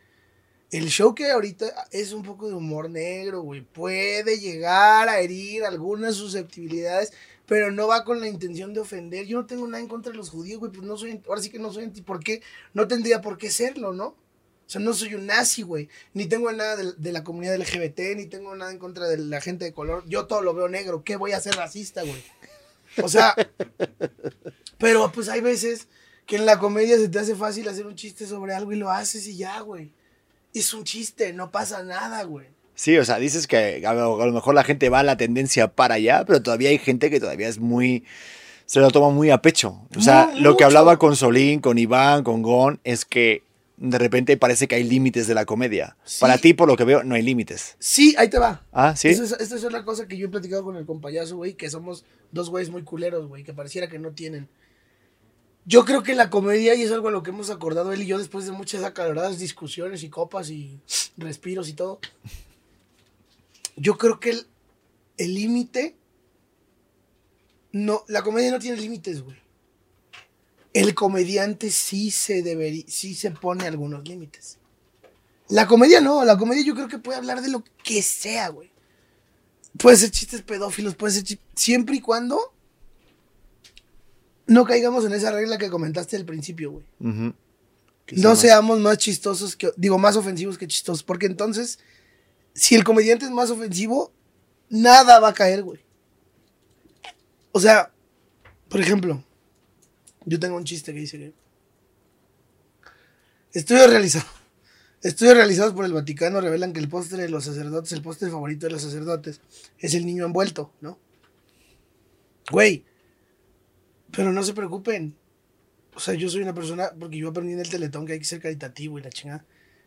Speaker 2: el show que ahorita es un poco de humor negro, güey, puede llegar a herir algunas susceptibilidades, pero no va con la intención de ofender. Yo no tengo nada en contra de los judíos, güey, pues no soy, ahora sí que no soy anti, ¿por qué? No tendría por qué serlo, ¿no? O sea, no soy un nazi, güey. Ni tengo nada de, de la comunidad LGBT, ni tengo nada en contra de la gente de color. Yo todo lo veo negro. ¿Qué voy a ser racista, güey? O sea, pero pues hay veces que en la comedia se te hace fácil hacer un chiste sobre algo y lo haces y ya, güey. Es un chiste, no pasa nada, güey.
Speaker 1: Sí, o sea, dices que a lo, a lo mejor la gente va a la tendencia para allá, pero todavía hay gente que todavía es muy. Se lo toma muy a pecho. O sea, lo que hablaba con Solín, con Iván, con Gon, es que de repente parece que hay límites de la comedia.
Speaker 2: Sí.
Speaker 1: Para ti, por lo que veo, no hay límites.
Speaker 2: Sí, ahí te va.
Speaker 1: Ah, sí.
Speaker 2: Eso es, esta es otra cosa que yo he platicado con el compayazo, güey, que somos dos güeyes muy culeros, güey, que pareciera que no tienen. Yo creo que la comedia, y es algo a lo que hemos acordado él y yo después de muchas acaloradas discusiones y copas y respiros y todo, yo creo que el límite, no, la comedia no tiene límites, güey. El comediante sí se debería, sí se pone algunos límites. La comedia no, la comedia yo creo que puede hablar de lo que sea, güey. Puede ser chistes pedófilos, puede ser chi- siempre y cuando no caigamos en esa regla que comentaste al principio, güey. No
Speaker 1: más-
Speaker 2: seamos más chistosos que, digo, más ofensivos que chistosos, porque entonces, si el comediante es más ofensivo, nada va a caer, güey. O sea, por ejemplo, yo tengo un chiste que dice que estudios realizados, estudios realizados por el Vaticano revelan que el postre de los sacerdotes, el postre favorito de los sacerdotes, es el niño envuelto, ¿no? Güey, pero no se preocupen, o sea, yo soy una persona, porque yo aprendí en el Teletón que hay que ser caritativo y la chingada.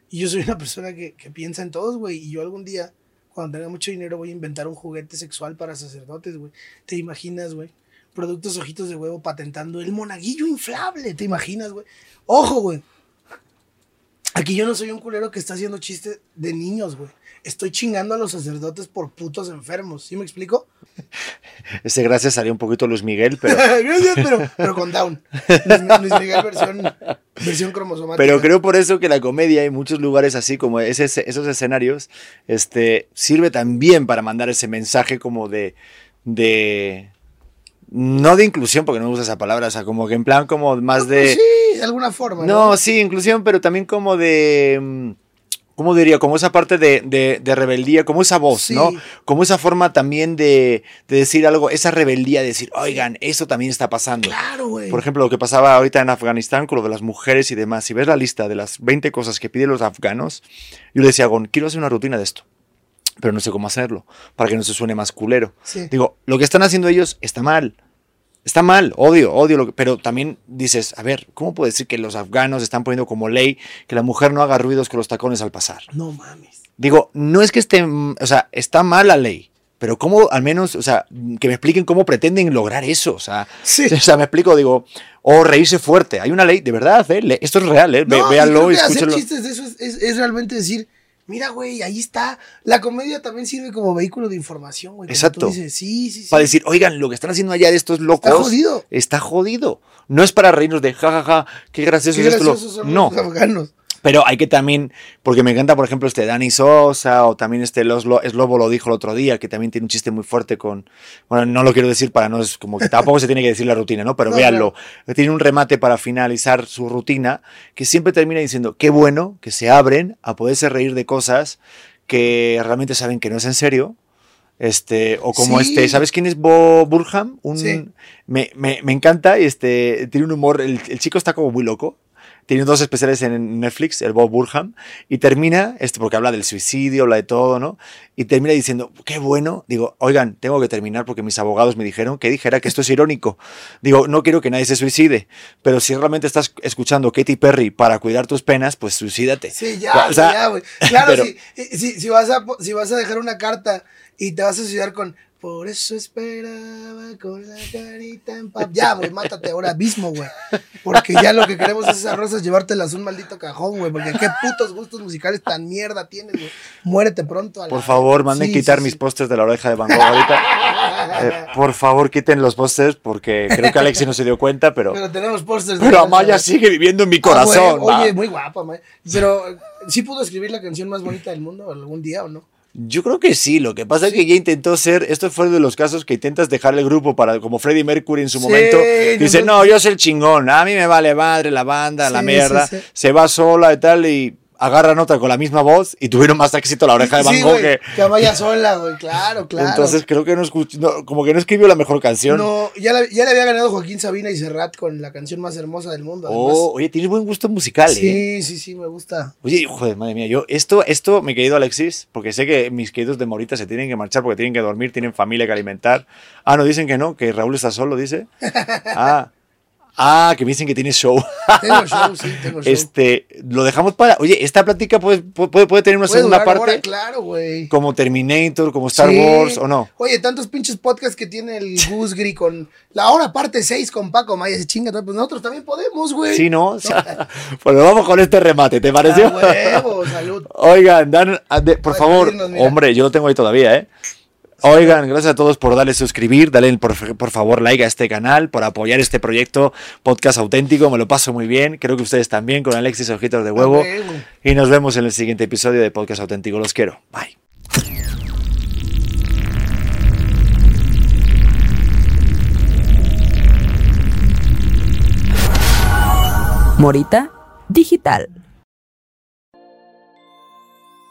Speaker 2: Y yo soy una persona que, que piensa en todos, güey. Y yo algún día, cuando tenga mucho dinero, voy a inventar un juguete sexual para sacerdotes, güey. ¿Te imaginas, güey? Productos ojitos de huevo patentando el monaguillo inflable. ¿Te imaginas, güey? Ojo, güey. Aquí yo no soy un culero que está haciendo chiste de niños, güey. Estoy chingando a los sacerdotes por putos enfermos. ¿Sí me explico?
Speaker 1: Ese gracias salió un poquito Luis Miguel, pero,
Speaker 2: Gracias, pero, pero con down. Luis, Luis Miguel versión, versión cromosomática.
Speaker 1: pero creo por eso que la comedia en muchos lugares así como ese, esos escenarios este, sirve también para mandar ese mensaje como de, de no de inclusión porque no me gusta esa palabra, o sea, como que en plan como más de...
Speaker 2: Pues sí, de alguna forma.
Speaker 1: No,
Speaker 2: ¿no?
Speaker 1: sí, inclusión, pero también como de. ¿Cómo diría? Como esa parte de, de- de rebeldía, como esa voz,
Speaker 2: Sí.
Speaker 1: ¿no? Como esa forma también de, de decir algo, esa rebeldía de decir, oigan, eso también está pasando.
Speaker 2: Claro, güey.
Speaker 1: Por ejemplo, lo que pasaba ahorita en Afganistán con lo de las mujeres y demás. Si ves la lista de las 20 cosas que piden los afganos, yo le decía a Gon, quiero hacer una rutina de esto, pero no sé cómo hacerlo, para que no se suene más culero.
Speaker 2: Sí.
Speaker 1: Digo, lo que están haciendo ellos está mal, Está mal, odio, odio, lo que, pero también dices, a ver, ¿cómo puede decir que los afganos están poniendo como ley que la mujer no haga ruidos con los tacones al pasar?
Speaker 2: No mames.
Speaker 1: Digo, no es que esté, o sea, está mal la ley, pero cómo, al menos, o sea, que me expliquen cómo pretenden lograr eso, o sea,
Speaker 2: Sí.
Speaker 1: o sea, me explico, digo, o reírse fuerte, hay una ley, de verdad, ¿eh? Esto es real, ¿eh?
Speaker 2: No, que hacer chistes de eso es, es- es realmente decir, mira, güey, ahí está. La comedia también sirve como vehículo de información, güey.
Speaker 1: Exacto.
Speaker 2: dices. Sí, sí, sí.
Speaker 1: Para decir, oigan, lo que están haciendo allá de estos locos.
Speaker 2: Está jodido.
Speaker 1: Está jodido. No es para reírnos de jajaja, qué gracioso
Speaker 2: Qué
Speaker 1: es esto. lo-".
Speaker 2: graciosos son
Speaker 1: No,
Speaker 2: los afganos.
Speaker 1: Pero hay que también, porque me encanta, por ejemplo, este Dani Sosa o también este Los Lo- Slobo lo dijo el otro día, que también tiene un chiste muy fuerte con, bueno, no lo quiero decir para no, es como que tampoco se tiene que decir la rutina, ¿no? Pero
Speaker 2: No,
Speaker 1: véanlo, tiene un remate para finalizar su rutina que siempre termina diciendo, qué bueno que se abren a poderse reír de cosas que realmente saben que no es en serio. Este, o como
Speaker 2: Sí.
Speaker 1: este, ¿sabes quién es Bo Burham? Un,
Speaker 2: Sí.
Speaker 1: me, me, me encanta, este, tiene un humor, el, el chico está como muy loco. Tiene dos especiales en Netflix, el Bob Burham, y termina, este, porque habla del suicidio, habla de todo, ¿no? Y termina diciendo, qué bueno. Digo, oigan, tengo que terminar porque mis abogados me dijeron que dijera que esto es irónico. Digo, no quiero que nadie se suicide, pero si realmente estás escuchando Katy Perry para cuidar tus penas, pues suicídate.
Speaker 2: Sí, ya,
Speaker 1: O sea,
Speaker 2: ya, güey. Claro,
Speaker 1: pero-
Speaker 2: si, si, si vas a, si vas a dejar una carta y te vas a suicidar con por eso esperaba con la carita en paz. Ya, güey, mátate ahora mismo, güey. Porque ya lo que queremos es esas rosas llevártelas un maldito cajón, güey. Porque qué putos gustos musicales tan mierda tienes, güey. Muérete pronto. A la-
Speaker 1: Por favor, manden
Speaker 2: Sí,
Speaker 1: quitar
Speaker 2: sí,
Speaker 1: mis
Speaker 2: sí.
Speaker 1: pósters de la oreja de Van Gogh ahorita. Eh, por favor, quiten los pósters porque creo que Alexi no se dio cuenta, pero,
Speaker 2: Pero tenemos pósters.
Speaker 1: pero Amaya sigue viviendo en mi
Speaker 2: Ah,
Speaker 1: corazón. va.
Speaker 2: oye, muy guapa, Amaya. Pero, eh, ¿sí pudo escribir la canción más bonita del mundo algún día o no?
Speaker 1: Yo creo que sí, lo que pasa es que ya intentó ser, esto fue de los casos que intentas dejar el grupo para, como Freddie Mercury en su
Speaker 2: Sí,
Speaker 1: momento, dice, no, yo soy el chingón, a mí me vale madre la banda, la mierda,
Speaker 2: sí.
Speaker 1: se va sola y tal, y agarra nota con la misma voz y tuvieron más éxito la oreja de Van
Speaker 2: Sí,
Speaker 1: Gogh
Speaker 2: güey,
Speaker 1: que...
Speaker 2: que Amaya sola, güey, claro, claro.
Speaker 1: Entonces creo que no, escuch- no, como que no escribió la mejor canción.
Speaker 2: No, ya, la- ya le había ganado Joaquín Sabina y Serrat con la canción más hermosa del mundo. además.
Speaker 1: Oh, oye, tienes buen gusto musical, ¿eh?
Speaker 2: sí, sí, sí, me gusta.
Speaker 1: Oye, joder, madre mía, yo, esto, esto, mi querido Alexis, porque sé que mis queridos de Morita se tienen que marchar porque tienen que dormir, tienen familia que alimentar. Ah, no, dicen que no, que Raúl está solo, dice. Ah, ah, que me dicen que tiene show.
Speaker 2: Tengo show, sí, tengo show.
Speaker 1: Este, lo dejamos para. Oye, esta plática puede, puede, puede tener una
Speaker 2: Puede
Speaker 1: segunda parte,
Speaker 2: hora, claro, güey.
Speaker 1: como Terminator, como Star
Speaker 2: Sí.
Speaker 1: Wars, ¿o no?
Speaker 2: Oye, tantos pinches podcasts que tiene el Gusgri con la hora parte 6 con Paco Maya, se chinga, pues nosotros también podemos, güey.
Speaker 1: Sí, ¿no? O sea, pues vamos con este remate, ¿te pareció?
Speaker 2: A huevo, salud.
Speaker 1: Oigan, dan, a- de- por favor, hombre, yo lo tengo ahí todavía, ¿eh? Oigan, gracias a todos por darle suscribir, darle por, por favor like a este canal, por apoyar este proyecto podcast auténtico, me lo paso muy bien, creo que ustedes también con Alexis Ojitos de Huevo
Speaker 2: A huevo.
Speaker 1: y nos vemos en el siguiente episodio de podcast auténtico, los quiero, bye.
Speaker 3: Morita Digital.